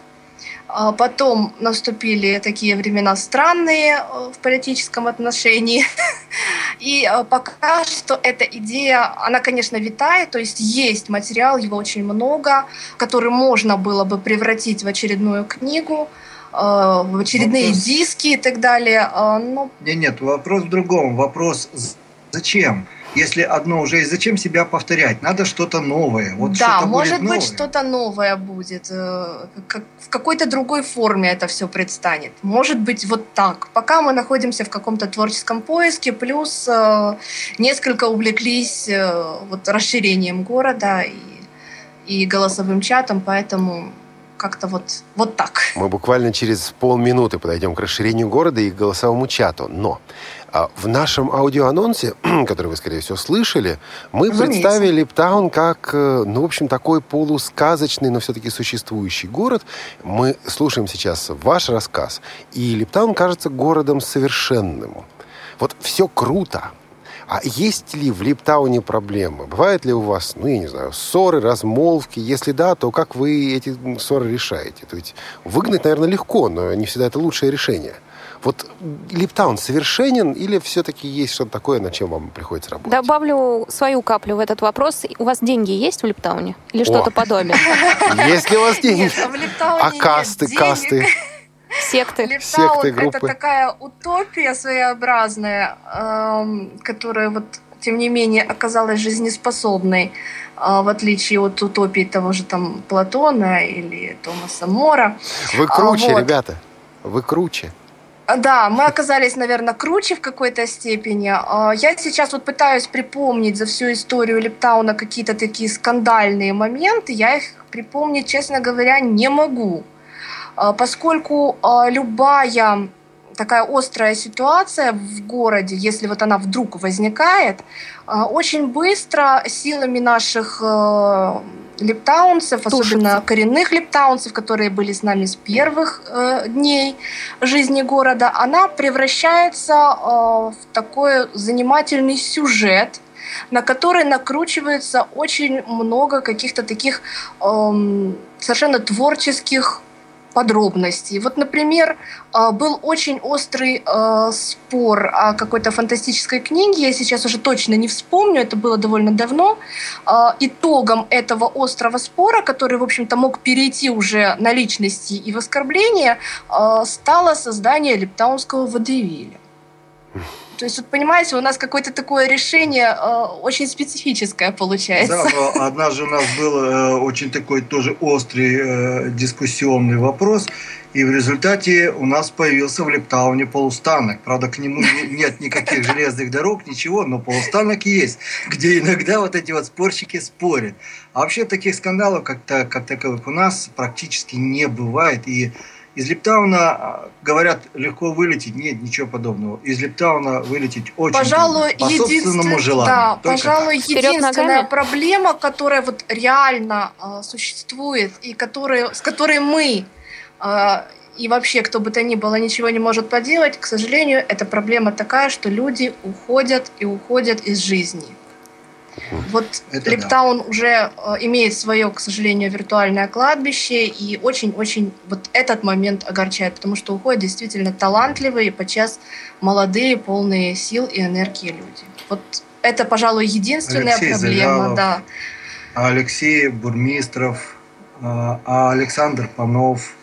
А потом наступили такие времена странные э, в политическом отношении. И э, пока что эта идея, она, конечно, витает, то есть есть материал, его очень много, который можно было бы превратить в очередную книгу, в очередные вопрос... диски и так далее. Но... Нет, нет, вопрос в другом. Вопрос зачем? если одно уже, и зачем себя повторять? Надо что-то новое. Вот да, что может быть, что-то новое будет. Э, в какой-то другой форме это все предстанет. Может быть, вот так. Пока мы находимся в каком-то творческом поиске, плюс э, несколько увлеклись э, вот, расширением города и, и голосовым чатом, поэтому как-то вот, вот так. Мы буквально через полминуты подойдем к расширению города и к голосовому чату. Но а в нашем аудиоанонсе, который вы, скорее всего, слышали, мы Разумеется. представили Липтаун как, э, ну, в общем, такой полусказочный, но все-таки существующий город. Мы слушаем сейчас ваш рассказ, и Липтаун кажется городом совершенным. Вот все круто, а есть ли в Липтауне проблемы? Бывает ли у вас, ну, я не знаю, ссоры, размолвки? Если да, то как вы эти ссоры решаете? То есть выгнать, наверное, легко, но не всегда это лучшее решение. Вот Липтаун совершенен или все-таки есть что-то такое, над чем вам приходится работать? Добавлю свою каплю в этот вопрос. У вас деньги есть в Липтауне? Или что-то подобное? Есть ли у вас деньги? А касты, касты? Секты. Группы. это такая утопия своеобразная, эм, которая вот тем не менее оказалась жизнеспособной, э, в отличие от утопии того же там Платона или Томаса Мора. Вы круче, а, вот. ребята, вы круче. Да, мы оказались, наверное, круче в какой-то степени. А, я сейчас вот пытаюсь припомнить за всю историю Липтауна какие-то такие скандальные моменты. Я их припомнить, честно говоря, не могу. А, поскольку а, любая такая острая ситуация в городе, если вот она вдруг возникает, очень быстро силами наших липтаунцев, Тушится. особенно коренных липтаунцев, которые были с нами с первых э, дней жизни города, она превращается э, в такой занимательный сюжет, на который накручивается очень много каких-то таких э, совершенно творческих подробностей. Вот, например, а, был очень острый а, спор о какой-то фантастической книге, я сейчас уже точно не вспомню, это было довольно давно. А, итогом этого острого спора, который, в общем-то, мог перейти уже на личности и в оскорбление, стало создание Лептаунского водевиля. То есть, вот понимаете, у нас какое-то такое решение э, очень специфическое получается. Да, но однажды у нас был э, очень такой тоже острый э, дискуссионный вопрос, и в результате у нас появился в Лептауне полустанок. Правда, к нему нет никаких железных дорог, ничего, но полустанок есть, где иногда вот эти вот спорщики спорят. А вообще таких скандалов как, -то, как таковых у нас практически не бывает, и из Липтауна, а, говорят, легко вылететь. Нет, ничего подобного. Из Липтауна вылететь очень пожалуй, трудно, по собственному желанию. Да, пожалуй, так. единственная проблема, которая вот реально э, существует и которая, с которой мы э, и вообще кто бы то ни было ничего не может поделать, к сожалению, эта проблема такая, что люди уходят и уходят из жизни. Вот Это Липтаун да. уже э, имеет свое, к сожалению, виртуальное кладбище, и очень-очень вот этот момент огорчает, потому что уходят действительно талантливые, подчас молодые, полные сил и энергии люди. Вот это, пожалуй, единственная Алексей проблема, Завялов, да. Алексей Бурмистров, а, а Александр Панов,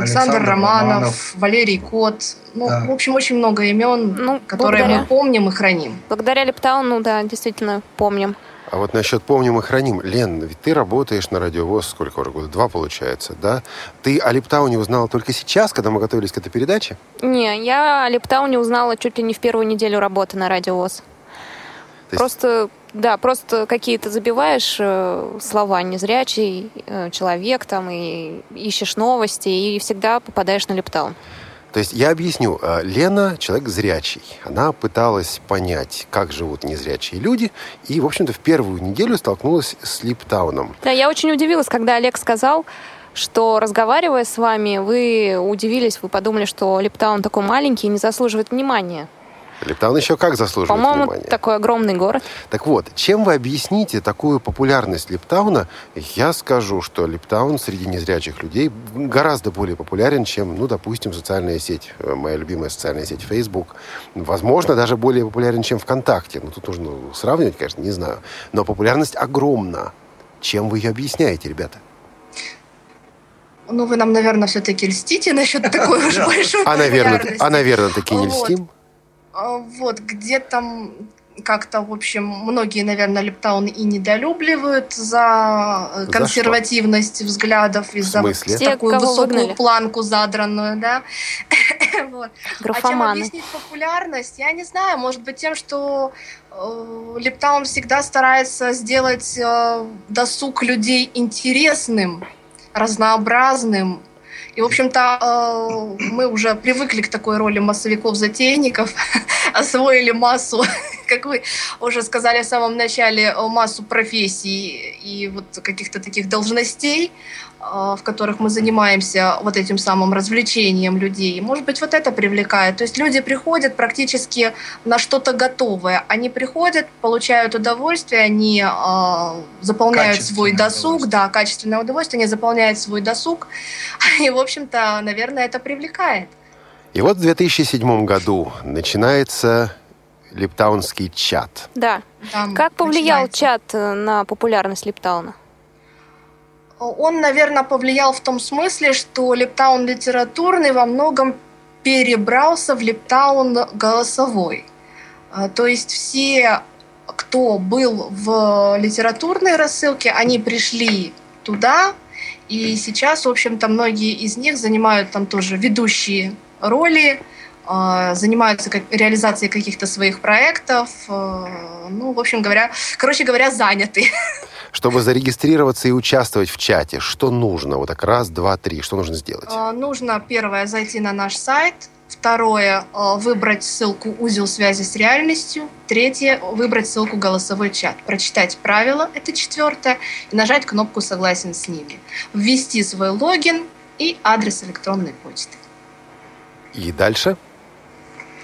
Александр, Александр Романов, Романов, Валерий Кот. Ну, да. в общем, очень много имен, ну, которые благодаря... мы помним и храним. Благодаря Лептауну, да, действительно помним. А вот насчет «помним и храним». Лен, ведь ты работаешь на радиовоз сколько уже года? Два, получается, да? Ты о Лептауне узнала только сейчас, когда мы готовились к этой передаче? Не, я о Лептауне узнала чуть ли не в первую неделю работы на радиовоз. Есть... Просто, да, просто какие-то забиваешь э, слова незрячий э, человек там и ищешь новости и всегда попадаешь на Лептаун. То есть я объясню. Э, Лена человек зрячий. Она пыталась понять, как живут незрячие люди, и, в общем-то, в первую неделю столкнулась с Липтауном. Да, я очень удивилась, когда Олег сказал, что разговаривая с вами, вы удивились, вы подумали, что Липтаун такой маленький и не заслуживает внимания. Липтаун еще как заслуживает По-моему, внимания. такой огромный город. Так вот, чем вы объясните такую популярность Липтауна? Я скажу, что Липтаун среди незрячих людей гораздо более популярен, чем, ну, допустим, социальная сеть, э, моя любимая социальная сеть Facebook. Возможно, даже более популярен, чем ВКонтакте. Ну, тут нужно сравнивать, конечно, не знаю. Но популярность огромна. Чем вы ее объясняете, ребята? Ну, вы нам, наверное, все-таки льстите насчет такой уж большой а, наверное, а, наверное, таки не льстим? А, вот, где там как-то, в общем, многие, наверное, Лептаун и недолюбливают за, э, за консервативность что? взглядов и за такую высокую выгнали? планку задранную, да. вот. А чем объяснить популярность? Я не знаю, может быть тем, что э, Лептаун всегда старается сделать э, досуг людей интересным, разнообразным, и, в общем-то, э, мы уже привыкли к такой роли массовиков-затейников, освоили массу, как вы уже сказали в самом начале, массу профессий и вот каких-то таких должностей, а, в которых мы занимаемся вот этим самым развлечением людей. Может быть, вот это привлекает. То есть люди приходят практически на что-то готовое. Они приходят, получают удовольствие, они э, заполняют свой досуг, да, качественное удовольствие, они заполняют свой досуг. И, в общем-то, наверное, это привлекает. И вот в 2007 году начинается Липтаунский чат. Да. да как повлиял начинается. чат э, на популярность Липтауна? Он, наверное, повлиял в том смысле, что Лептаун литературный во многом перебрался в Лептаун голосовой. А, то есть все, кто был в литературной рассылке, они пришли туда, и сейчас, в общем-то, многие из них занимают там тоже ведущие роли э, занимаются реализацией каких-то своих проектов. Э, ну, в общем говоря, короче говоря, заняты. Чтобы зарегистрироваться и участвовать в чате, что нужно? Вот так раз, два, три. Что нужно сделать? Э, нужно, первое, зайти на наш сайт. Второе, э, выбрать ссылку «Узел связи с реальностью». Третье, выбрать ссылку «Голосовой чат». Прочитать правила, это четвертое, и нажать кнопку «Согласен с ними». Ввести свой логин и адрес электронной почты. И дальше?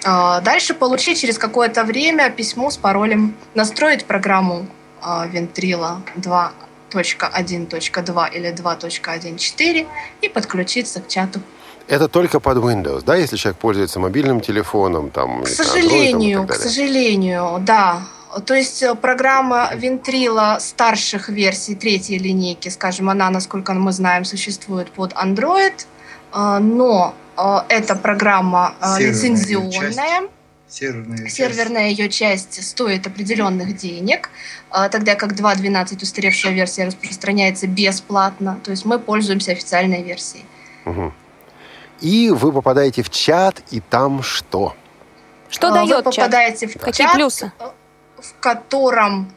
А, дальше получить через какое-то время письмо с паролем, настроить программу Ventrilo 2.1.2 или 2.1.4 и подключиться к чату. Это только под Windows, да, если человек пользуется мобильным телефоном, там, к сожалению, к сожалению, да. То есть э, программа Ventrilo старших версий третьей линейки, скажем, она, насколько мы знаем, существует под Android, э, но э, эта программа лицензионная. Часть. Серверная, Серверная часть. ее часть стоит определенных денег, тогда как 2.12 устаревшая версия распространяется бесплатно. То есть мы пользуемся официальной версией. Угу. И вы попадаете в чат, и там что? Что дает Вы попадаете чат? в Какие чат, плюсы? в котором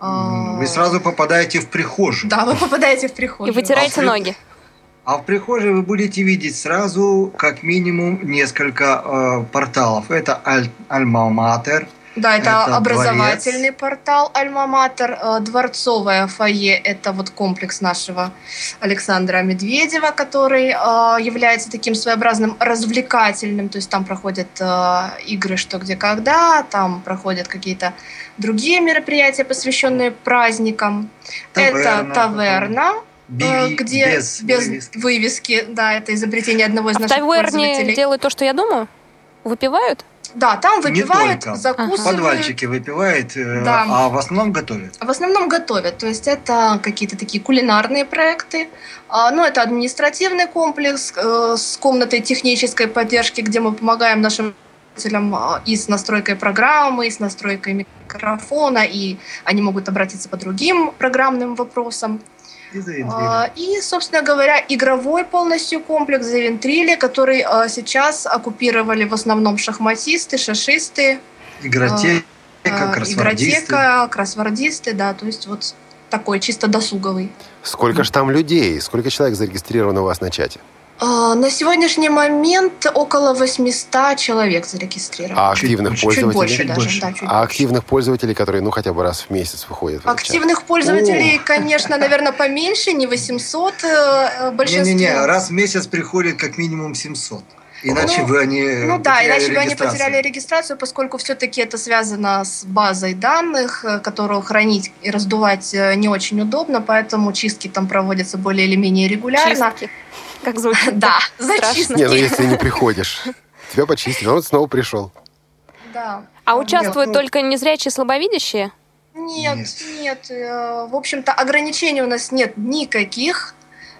вы сразу попадаете в прихожую. Да, вы попадаете в прихожую. И вытираете а ноги. А в прихожей вы будете видеть сразу как минимум несколько э, порталов. Это Аль- Альма-Матер, да, это, это образовательный дворец. портал Альма-Матер. Э, дворцовое фойе – это вот комплекс нашего Александра Медведева, который э, является таким своеобразным развлекательным. То есть там проходят э, игры «Что, где, когда», там проходят какие-то другие мероприятия, посвященные праздникам. Таверна, это таверна, Биви, где без, без вывески. вывески. Да, это изобретение одного из а наших в таверне делают то, что я думаю? Выпивают? Да, там выпивают, Не закусывают. Подвальчики выпивают, э, да. а в основном готовят. В основном готовят. То есть это какие-то такие кулинарные проекты. А, ну, это административный комплекс э, с комнатой технической поддержки, где мы помогаем нашим пользователям а, и с настройкой программы, и с настройкой микрофона, и они могут обратиться по другим программным вопросам. А, и, собственно говоря, игровой полностью комплекс Завентрили, который а, сейчас оккупировали в основном шахматисты, шашисты. Игротека, а, кроссвордисты. Игротека, кроссвордисты, да, то есть вот такой чисто досуговый. Сколько же там людей? Сколько человек зарегистрировано у вас на чате? А, на сегодняшний момент около 800 человек зарегистрировано. А активных чуть, пользователей? Чуть больше даже, больше. Да, чуть а активных пользователей, которые, ну, хотя бы раз в месяц выходят? В активных пользователей, О! конечно, наверное, поменьше, не 800. Э, большинство... Не-не-не, раз в месяц приходит как минимум 700. Иначе ну, бы они Ну да, иначе бы они потеряли регистрацию, поскольку все-таки это связано с базой данных, э, которую хранить и раздувать э, не очень удобно, поэтому чистки там проводятся более или менее регулярно. Чистки. Как звучит? Да, зачистки. Не, ну если не приходишь. Тебя почистили, он снова пришел. Да. А участвуют ну, только незрячие слабовидящие? Нет, нет. Э, в общем-то, ограничений у нас нет никаких.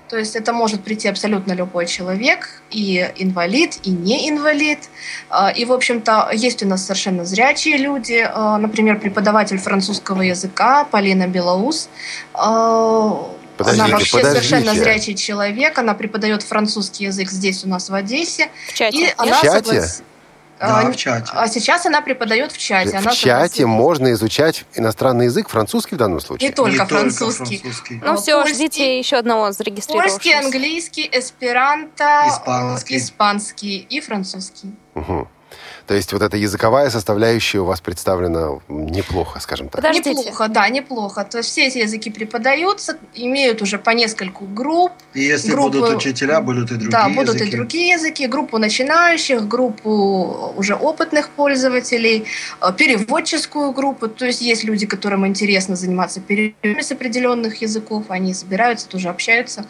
То есть это может прийти абсолютно любой человек, и инвалид, и не инвалид. А, и, в общем-то, есть у нас совершенно зрячие люди. А, например, преподаватель французского языка Полина Белоус. Подождите, она вообще подождите. совершенно зрячий человек. Она преподает французский язык здесь у нас в Одессе. В чате. И она в чате? Соглас... Да, а, в чате. А сейчас она преподает в чате. В она чате можно изучать иностранный язык, французский в данном случае? Не только, Не французский. только французский. Ну все, польский, ждите еще одного зарегистрировавшегося. Польский, английский, эсперанто, испанский, испанский и французский. Угу. То есть вот эта языковая составляющая у вас представлена неплохо, скажем так. Подождите. Неплохо, да, неплохо. То есть все эти языки преподаются, имеют уже по нескольку групп. И если группы, будут учителя, будут и другие Да, будут языки. и другие языки. Группу начинающих, группу уже опытных пользователей, э, переводческую группу. То есть есть люди, которым интересно заниматься переводами с определенных языков. Они собираются, тоже общаются.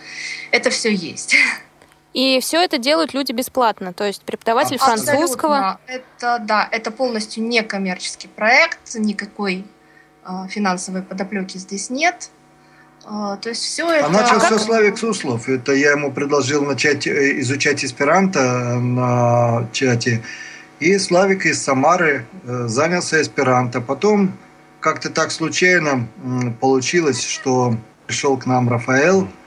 Это все есть. И все это делают люди бесплатно, то есть преподаватель Абсолютно. французского. Это да, это полностью некоммерческий проект, никакой э, финансовой подоплеки здесь нет. Э, то есть все это. А начал все Славик Суслов. Это я ему предложил начать э, изучать эсперанто на чате. И Славик из Самары э, занялся эсперанто. Потом как-то так случайно получилось, что пришел к нам Рафаэл а,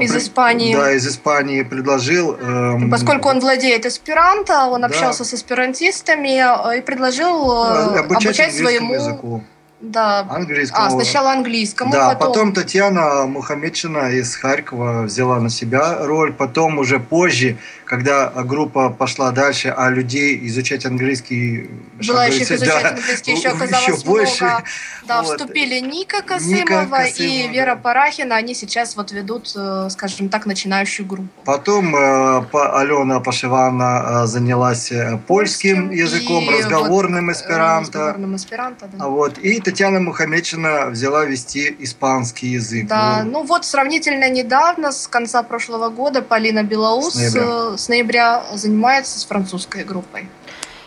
из Испании. Да, из Испании предложил. Эм, Поскольку он владеет эсперанто, он да. общался с эсперантистами э, и предложил э, обучать, обучать своему языку. Да. Английскому. А, сначала английскому, Да, потом... потом Татьяна Мухамедшина из Харькова взяла на себя роль. Потом уже позже, когда группа пошла дальше, а людей изучать английский... Желающих изучать да, английский еще оказалось еще больше. много. Да, вот. вступили Ника Косымова, Ника Косымова и Вера да. Парахина. Они сейчас вот ведут, э, скажем так, начинающую группу. Потом э, Алена Пашевана э, занялась польским, польским языком, разговорным вот, эсперанто. Разговорным эсперанто, да. Вот. И Татьяна Мухамедшина взяла вести испанский язык. Да, ну, ну вот сравнительно недавно, с конца прошлого года, Полина Белоус с ноября, с ноября занимается с французской группой.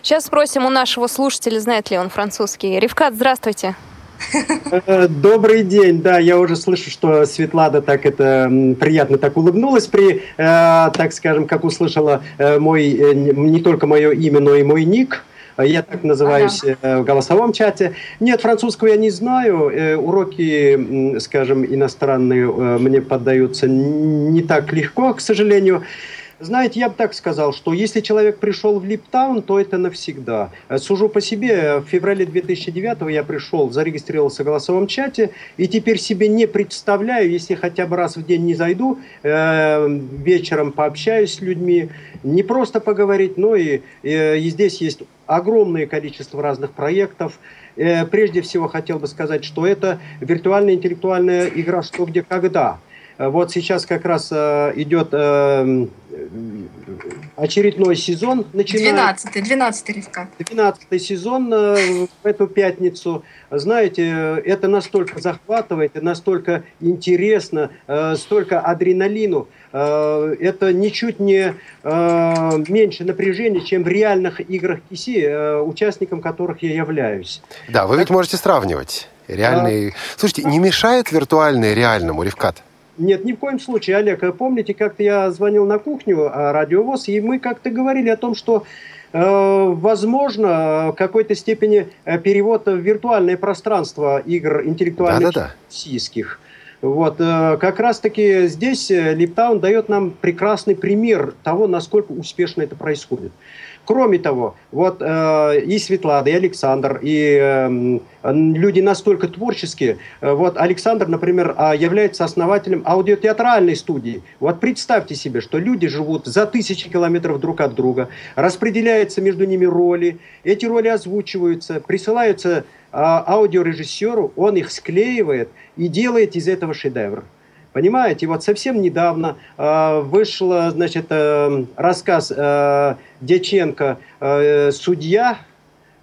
Сейчас спросим у нашего слушателя, знает ли он французский. Ревкат, здравствуйте. Э, добрый день, да, я уже слышу, что Светлана так это приятно так улыбнулась при, э, так скажем, как услышала э, мой, э, не только мое имя, но и мой ник. Я так называюсь ага. Э, в голосовом чате. Нет, французского я не знаю. Э, уроки, скажем, иностранные э, мне поддаются не так легко, к сожалению. Знаете, я бы так сказал, что если человек пришел в Липтаун, то это навсегда. Сужу по себе, в феврале 2009 я пришел, зарегистрировался в голосовом чате, и теперь себе не представляю, если хотя бы раз в день не зайду, э, вечером пообщаюсь с людьми, не просто поговорить, но и, э, и здесь есть огромное количество разных проектов. Э, прежде всего хотел бы сказать, что это виртуальная интеллектуальная игра «Что, где, когда». Э, вот сейчас как раз э, идет э, очередной сезон. Начинает. 12-й, 12 Ривка. 12 сезон э, в эту пятницу. Знаете, это настолько захватывает, настолько интересно, э, столько адреналину. Э, это ничуть не э, меньше напряжения, чем в реальных играх КИСИ, э, участником которых я являюсь. Да, вы ведь можете сравнивать. Реальные... А... Слушайте, не мешает виртуальный реальному, Ревкат? Нет, ни в коем случае, Олег. Помните, как-то я звонил на кухню а, радиовоз, и мы как-то говорили о том, что э, возможно, в какой-то степени э, перевод в виртуальное пространство игр интеллектуальных да, российских. Вот, э, как раз-таки здесь Липтаун дает нам прекрасный пример того, насколько успешно это происходит. Кроме того, вот э, и Светлана, и Александр, и э, люди настолько творческие. Э, вот Александр, например, э, является основателем аудиотеатральной студии. Вот представьте себе, что люди живут за тысячи километров друг от друга, распределяются между ними роли, эти роли озвучиваются, присылаются э, аудиорежиссеру, он их склеивает и делает из этого шедевр. Понимаете, вот совсем недавно э, вышел, значит, э, рассказ э, Дяченко э, «Судья»,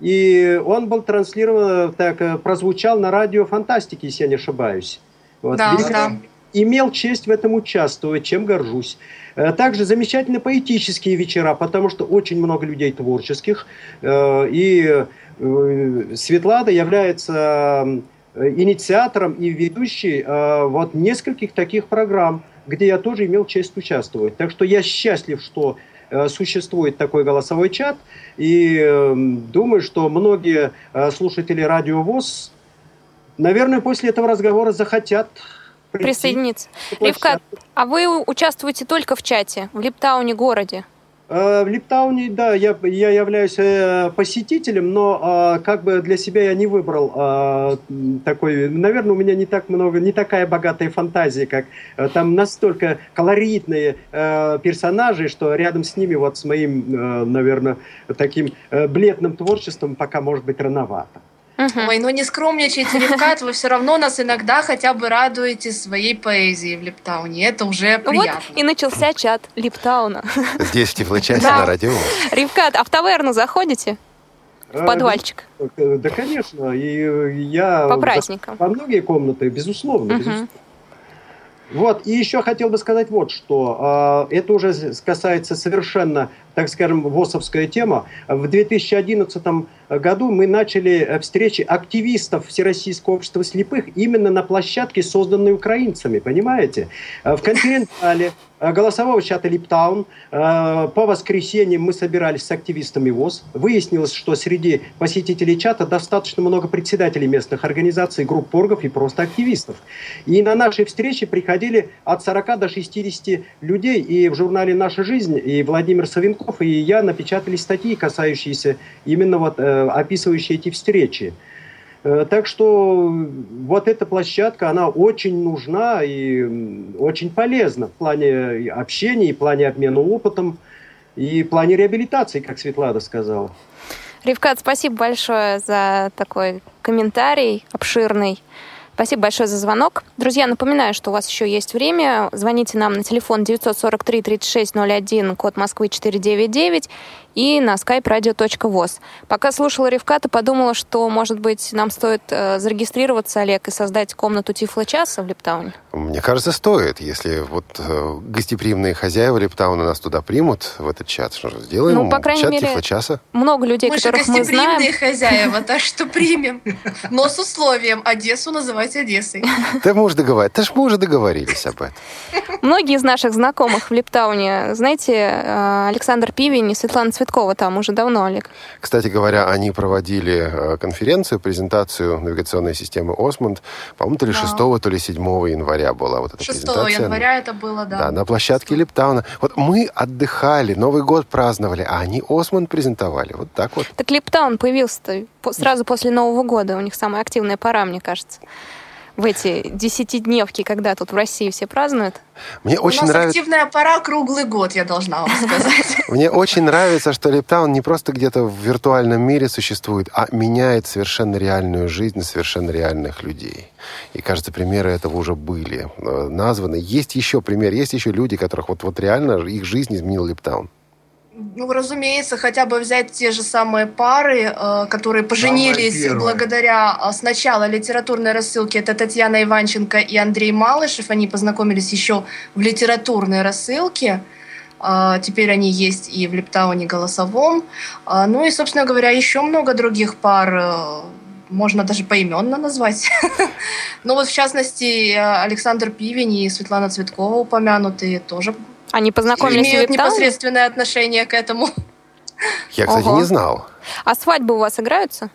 и он был транслирован, так, э, прозвучал на радио «Фантастики», если я не ошибаюсь. Вот. Да, да. Имел честь в этом участвовать, чем горжусь. Э, также замечательные поэтические вечера, потому что очень много людей творческих. Э, и Светлана является Э, инициатором и ведущий э, вот нескольких таких программ, где я тоже имел честь участвовать. Так что я счастлив, что э, существует такой голосовой чат, и эм, думаю, что многие слушатели Радио ВОЗ, наверное, после этого разговора захотят присоединиться. Ливка, а вы участвуете только в чате в Липтауне городе? Э, в Липтауне, да, я, я являюсь э, посетителем, но а, как бы для себя я не выбрал такой, наверное, у меня не так много, не такая богатая фантазия, как э, там настолько колоритные персонажи, что рядом с ними вот с моим, наверное, таким бледным творчеством пока может быть рановато. Угу. Ой, ну не скромничайте, Левкат, вы все равно нас иногда хотя бы радуете своей поэзией в Липтауне. Это уже приятно. Вот и начался чат Липтауна. Здесь в теплочасе на радио. Ревкат, а в таверну заходите? В подвальчик? Э, да, конечно. И я... По праздникам. По многие комнаты, безусловно. безусловно. Вот, и еще хотел бы сказать вот что. Э, это уже касается совершенно так скажем, ВОСовская тема. В 2011 году мы начали встречи активистов Всероссийского общества слепых именно на площадке, созданной украинцами, понимаете? В конференц-зале Э, голосового чата Липтаун. Э, по воскресеньям мы собирались с активистами ВОЗ. Выяснилось, что среди посетителей чата достаточно много председателей местных организаций, групп оргов и просто активистов. И на наши встречи приходили от 40 до 60 людей. И в журнале «Наша жизнь» и Владимир Савенков, и я напечатали статьи, касающиеся именно вот, э, описывающие эти встречи. Э, так что вот эта площадка, она очень нужна и очень полезна в плане общения, в плане обмена опытом и в плане реабилитации, как Светлана сказала. Ривкат, спасибо большое за такой комментарий обширный. Спасибо большое за звонок. Друзья, напоминаю, что у вас еще есть время. Звоните нам на телефон 943 36 01, код Москвы 499 и на skype radio.voz. Пока слушала Ревката, подумала, что, может быть, нам стоит э, зарегистрироваться, Олег, и создать комнату Тифло-часа в Липтауне? Мне кажется, стоит. Если вот э, гостеприимные хозяева Липтауна нас туда примут, в этот чат, что же сделаем? Ну, по крайней чат мере, Тифло-часа. много людей, мы которых мы знаем. Мы хозяева, так что примем. Но с условием Одессу называть Одессой. Да мы уже договорились. Да мы уже договорились об этом. Многие из наших знакомых в Липтауне, знаете, э, Александр Пивень и Светлана Цветкова там уже давно, Олег. Кстати говоря, они проводили э, конференцию, презентацию навигационной системы Осмонд. По-моему, то ли да. 6, то ли 7 января была вот эта 6 презентация. 6 января это было, да. Да, на площадке Липтауна. Вот мы отдыхали, Новый год праздновали, а они Осмонд презентовали. Вот так вот. Так Липтаун появился сразу после Нового года. У них самая активная пора, мне кажется в эти десятидневки, когда тут в России все празднуют? Мне очень У нас нравится... активная пора круглый год, я должна вам сказать. Мне очень нравится, что Лептаун не просто где-то в виртуальном мире существует, а меняет совершенно реальную жизнь совершенно реальных людей. И, кажется, примеры этого уже были э, названы. Есть еще пример, есть еще люди, которых вот, вот реально их жизнь изменил Лептаун. Ну, разумеется, хотя бы взять те же самые пары, э, которые поженились благодаря э, сначала литературной рассылке. Это Татьяна Иванченко и Андрей Малышев. Они познакомились еще в литературной рассылке. Э, теперь они есть и в Лептауне голосовом. Ну и, собственно говоря, еще много других пар можно даже поименно назвать. Ну вот, в частности, Александр Пивень и Светлана Цветкова упомянутые тоже они познакомились Имеют непосредственное отношение к этому. Я, кстати, Ого. не знал. А свадьбы у вас играются?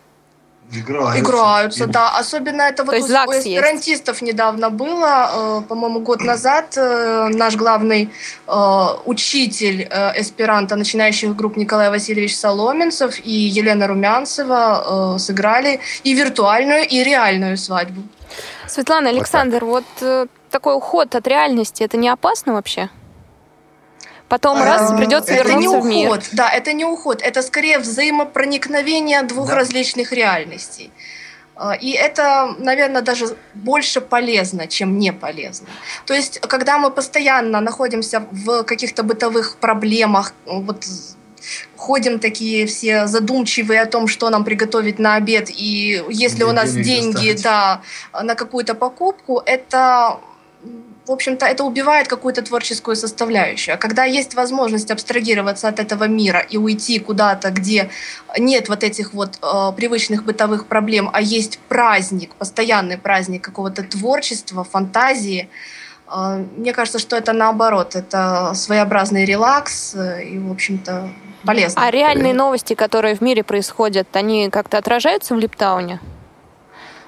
Играются. Играются, да. Особенно это вот у, у эсперантистов недавно было, э, по-моему, год назад э, наш главный э, учитель э, эсперанто начинающих групп Николай Васильевич Соломенцев и Елена Румянцева э, сыграли и виртуальную, и реальную свадьбу. Светлана, Александр, вот, вот э, такой уход от реальности, это не опасно вообще? Потом раз а, придется это вернуться не уход, в мир. Да, это не уход, это скорее взаимопроникновение двух да. различных реальностей. А, и это, наверное, даже больше полезно, чем не полезно. То есть, когда мы постоянно находимся в каких-то бытовых проблемах, вот ходим такие все задумчивые о том, что нам приготовить на обед, и если Где у нас деньги да, на какую-то покупку, это в общем-то, это убивает какую-то творческую составляющую. А когда есть возможность абстрагироваться от этого мира и уйти куда-то, где нет вот этих вот э, привычных бытовых проблем, а есть праздник, постоянный праздник какого-то творчества, фантазии, э, мне кажется, что это наоборот, это своеобразный релакс э, и, в общем-то, полезно. А реальные новости, которые в мире происходят, они как-то отражаются в Липтауне?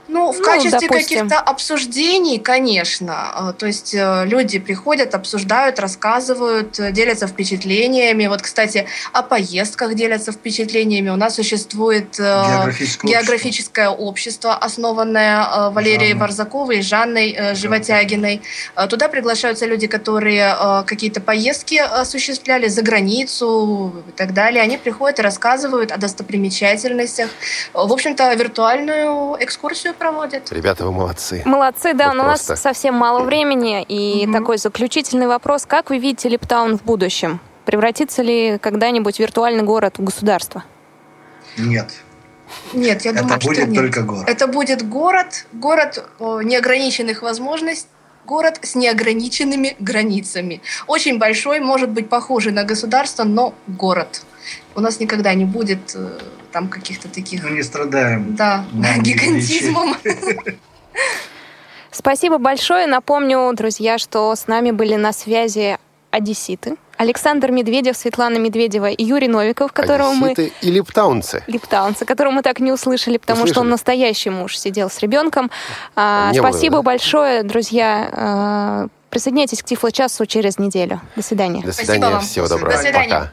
Ну, в ну, качестве каких-то обсуждений, конечно. А, то есть э, люди приходят, обсуждают, рассказывают, э, делятся впечатлениями. Вот, кстати, о поездках делятся впечатлениями. У нас существует э, географическое, географическое общество. общество, основанное Валерией Жанна. Варзаковой и Жанной Животягиной. Туда приглашаются люди, которые какие-то поездки осуществляли за границу и так далее. Они приходят и рассказывают о достопримечательностях. В общем-то, виртуальную экскурсию проводят. Ребята, вы молодцы. Молодцы, да, но у нас совсем мало времени. И угу. такой заключительный вопрос. Как вы видите Липтаун в будущем? Превратится ли когда-нибудь в виртуальный город у государства? Нет. Нет, я Это думаю, будет что нет. только город. Это будет город, город неограниченных возможностей, город с неограниченными границами. Очень большой, может быть похожий на государство, но город. У нас никогда не будет э, там каких-то таких... Мы не страдаем. Да, гигантизмом. Спасибо большое. Напомню, друзья, что с нами были на связи одесситы. Александр Медведев, Светлана Медведева и Юрий Новиков, которого Одесситы мы... и липтаунцы. Липтаунцы, которого мы так не услышали, потому услышали. что он настоящий муж, сидел с ребенком. А, спасибо было, да? большое, друзья. А, присоединяйтесь к Тифло часу через неделю. До свидания. До свидания. Всего доброго. До свидания. Пока.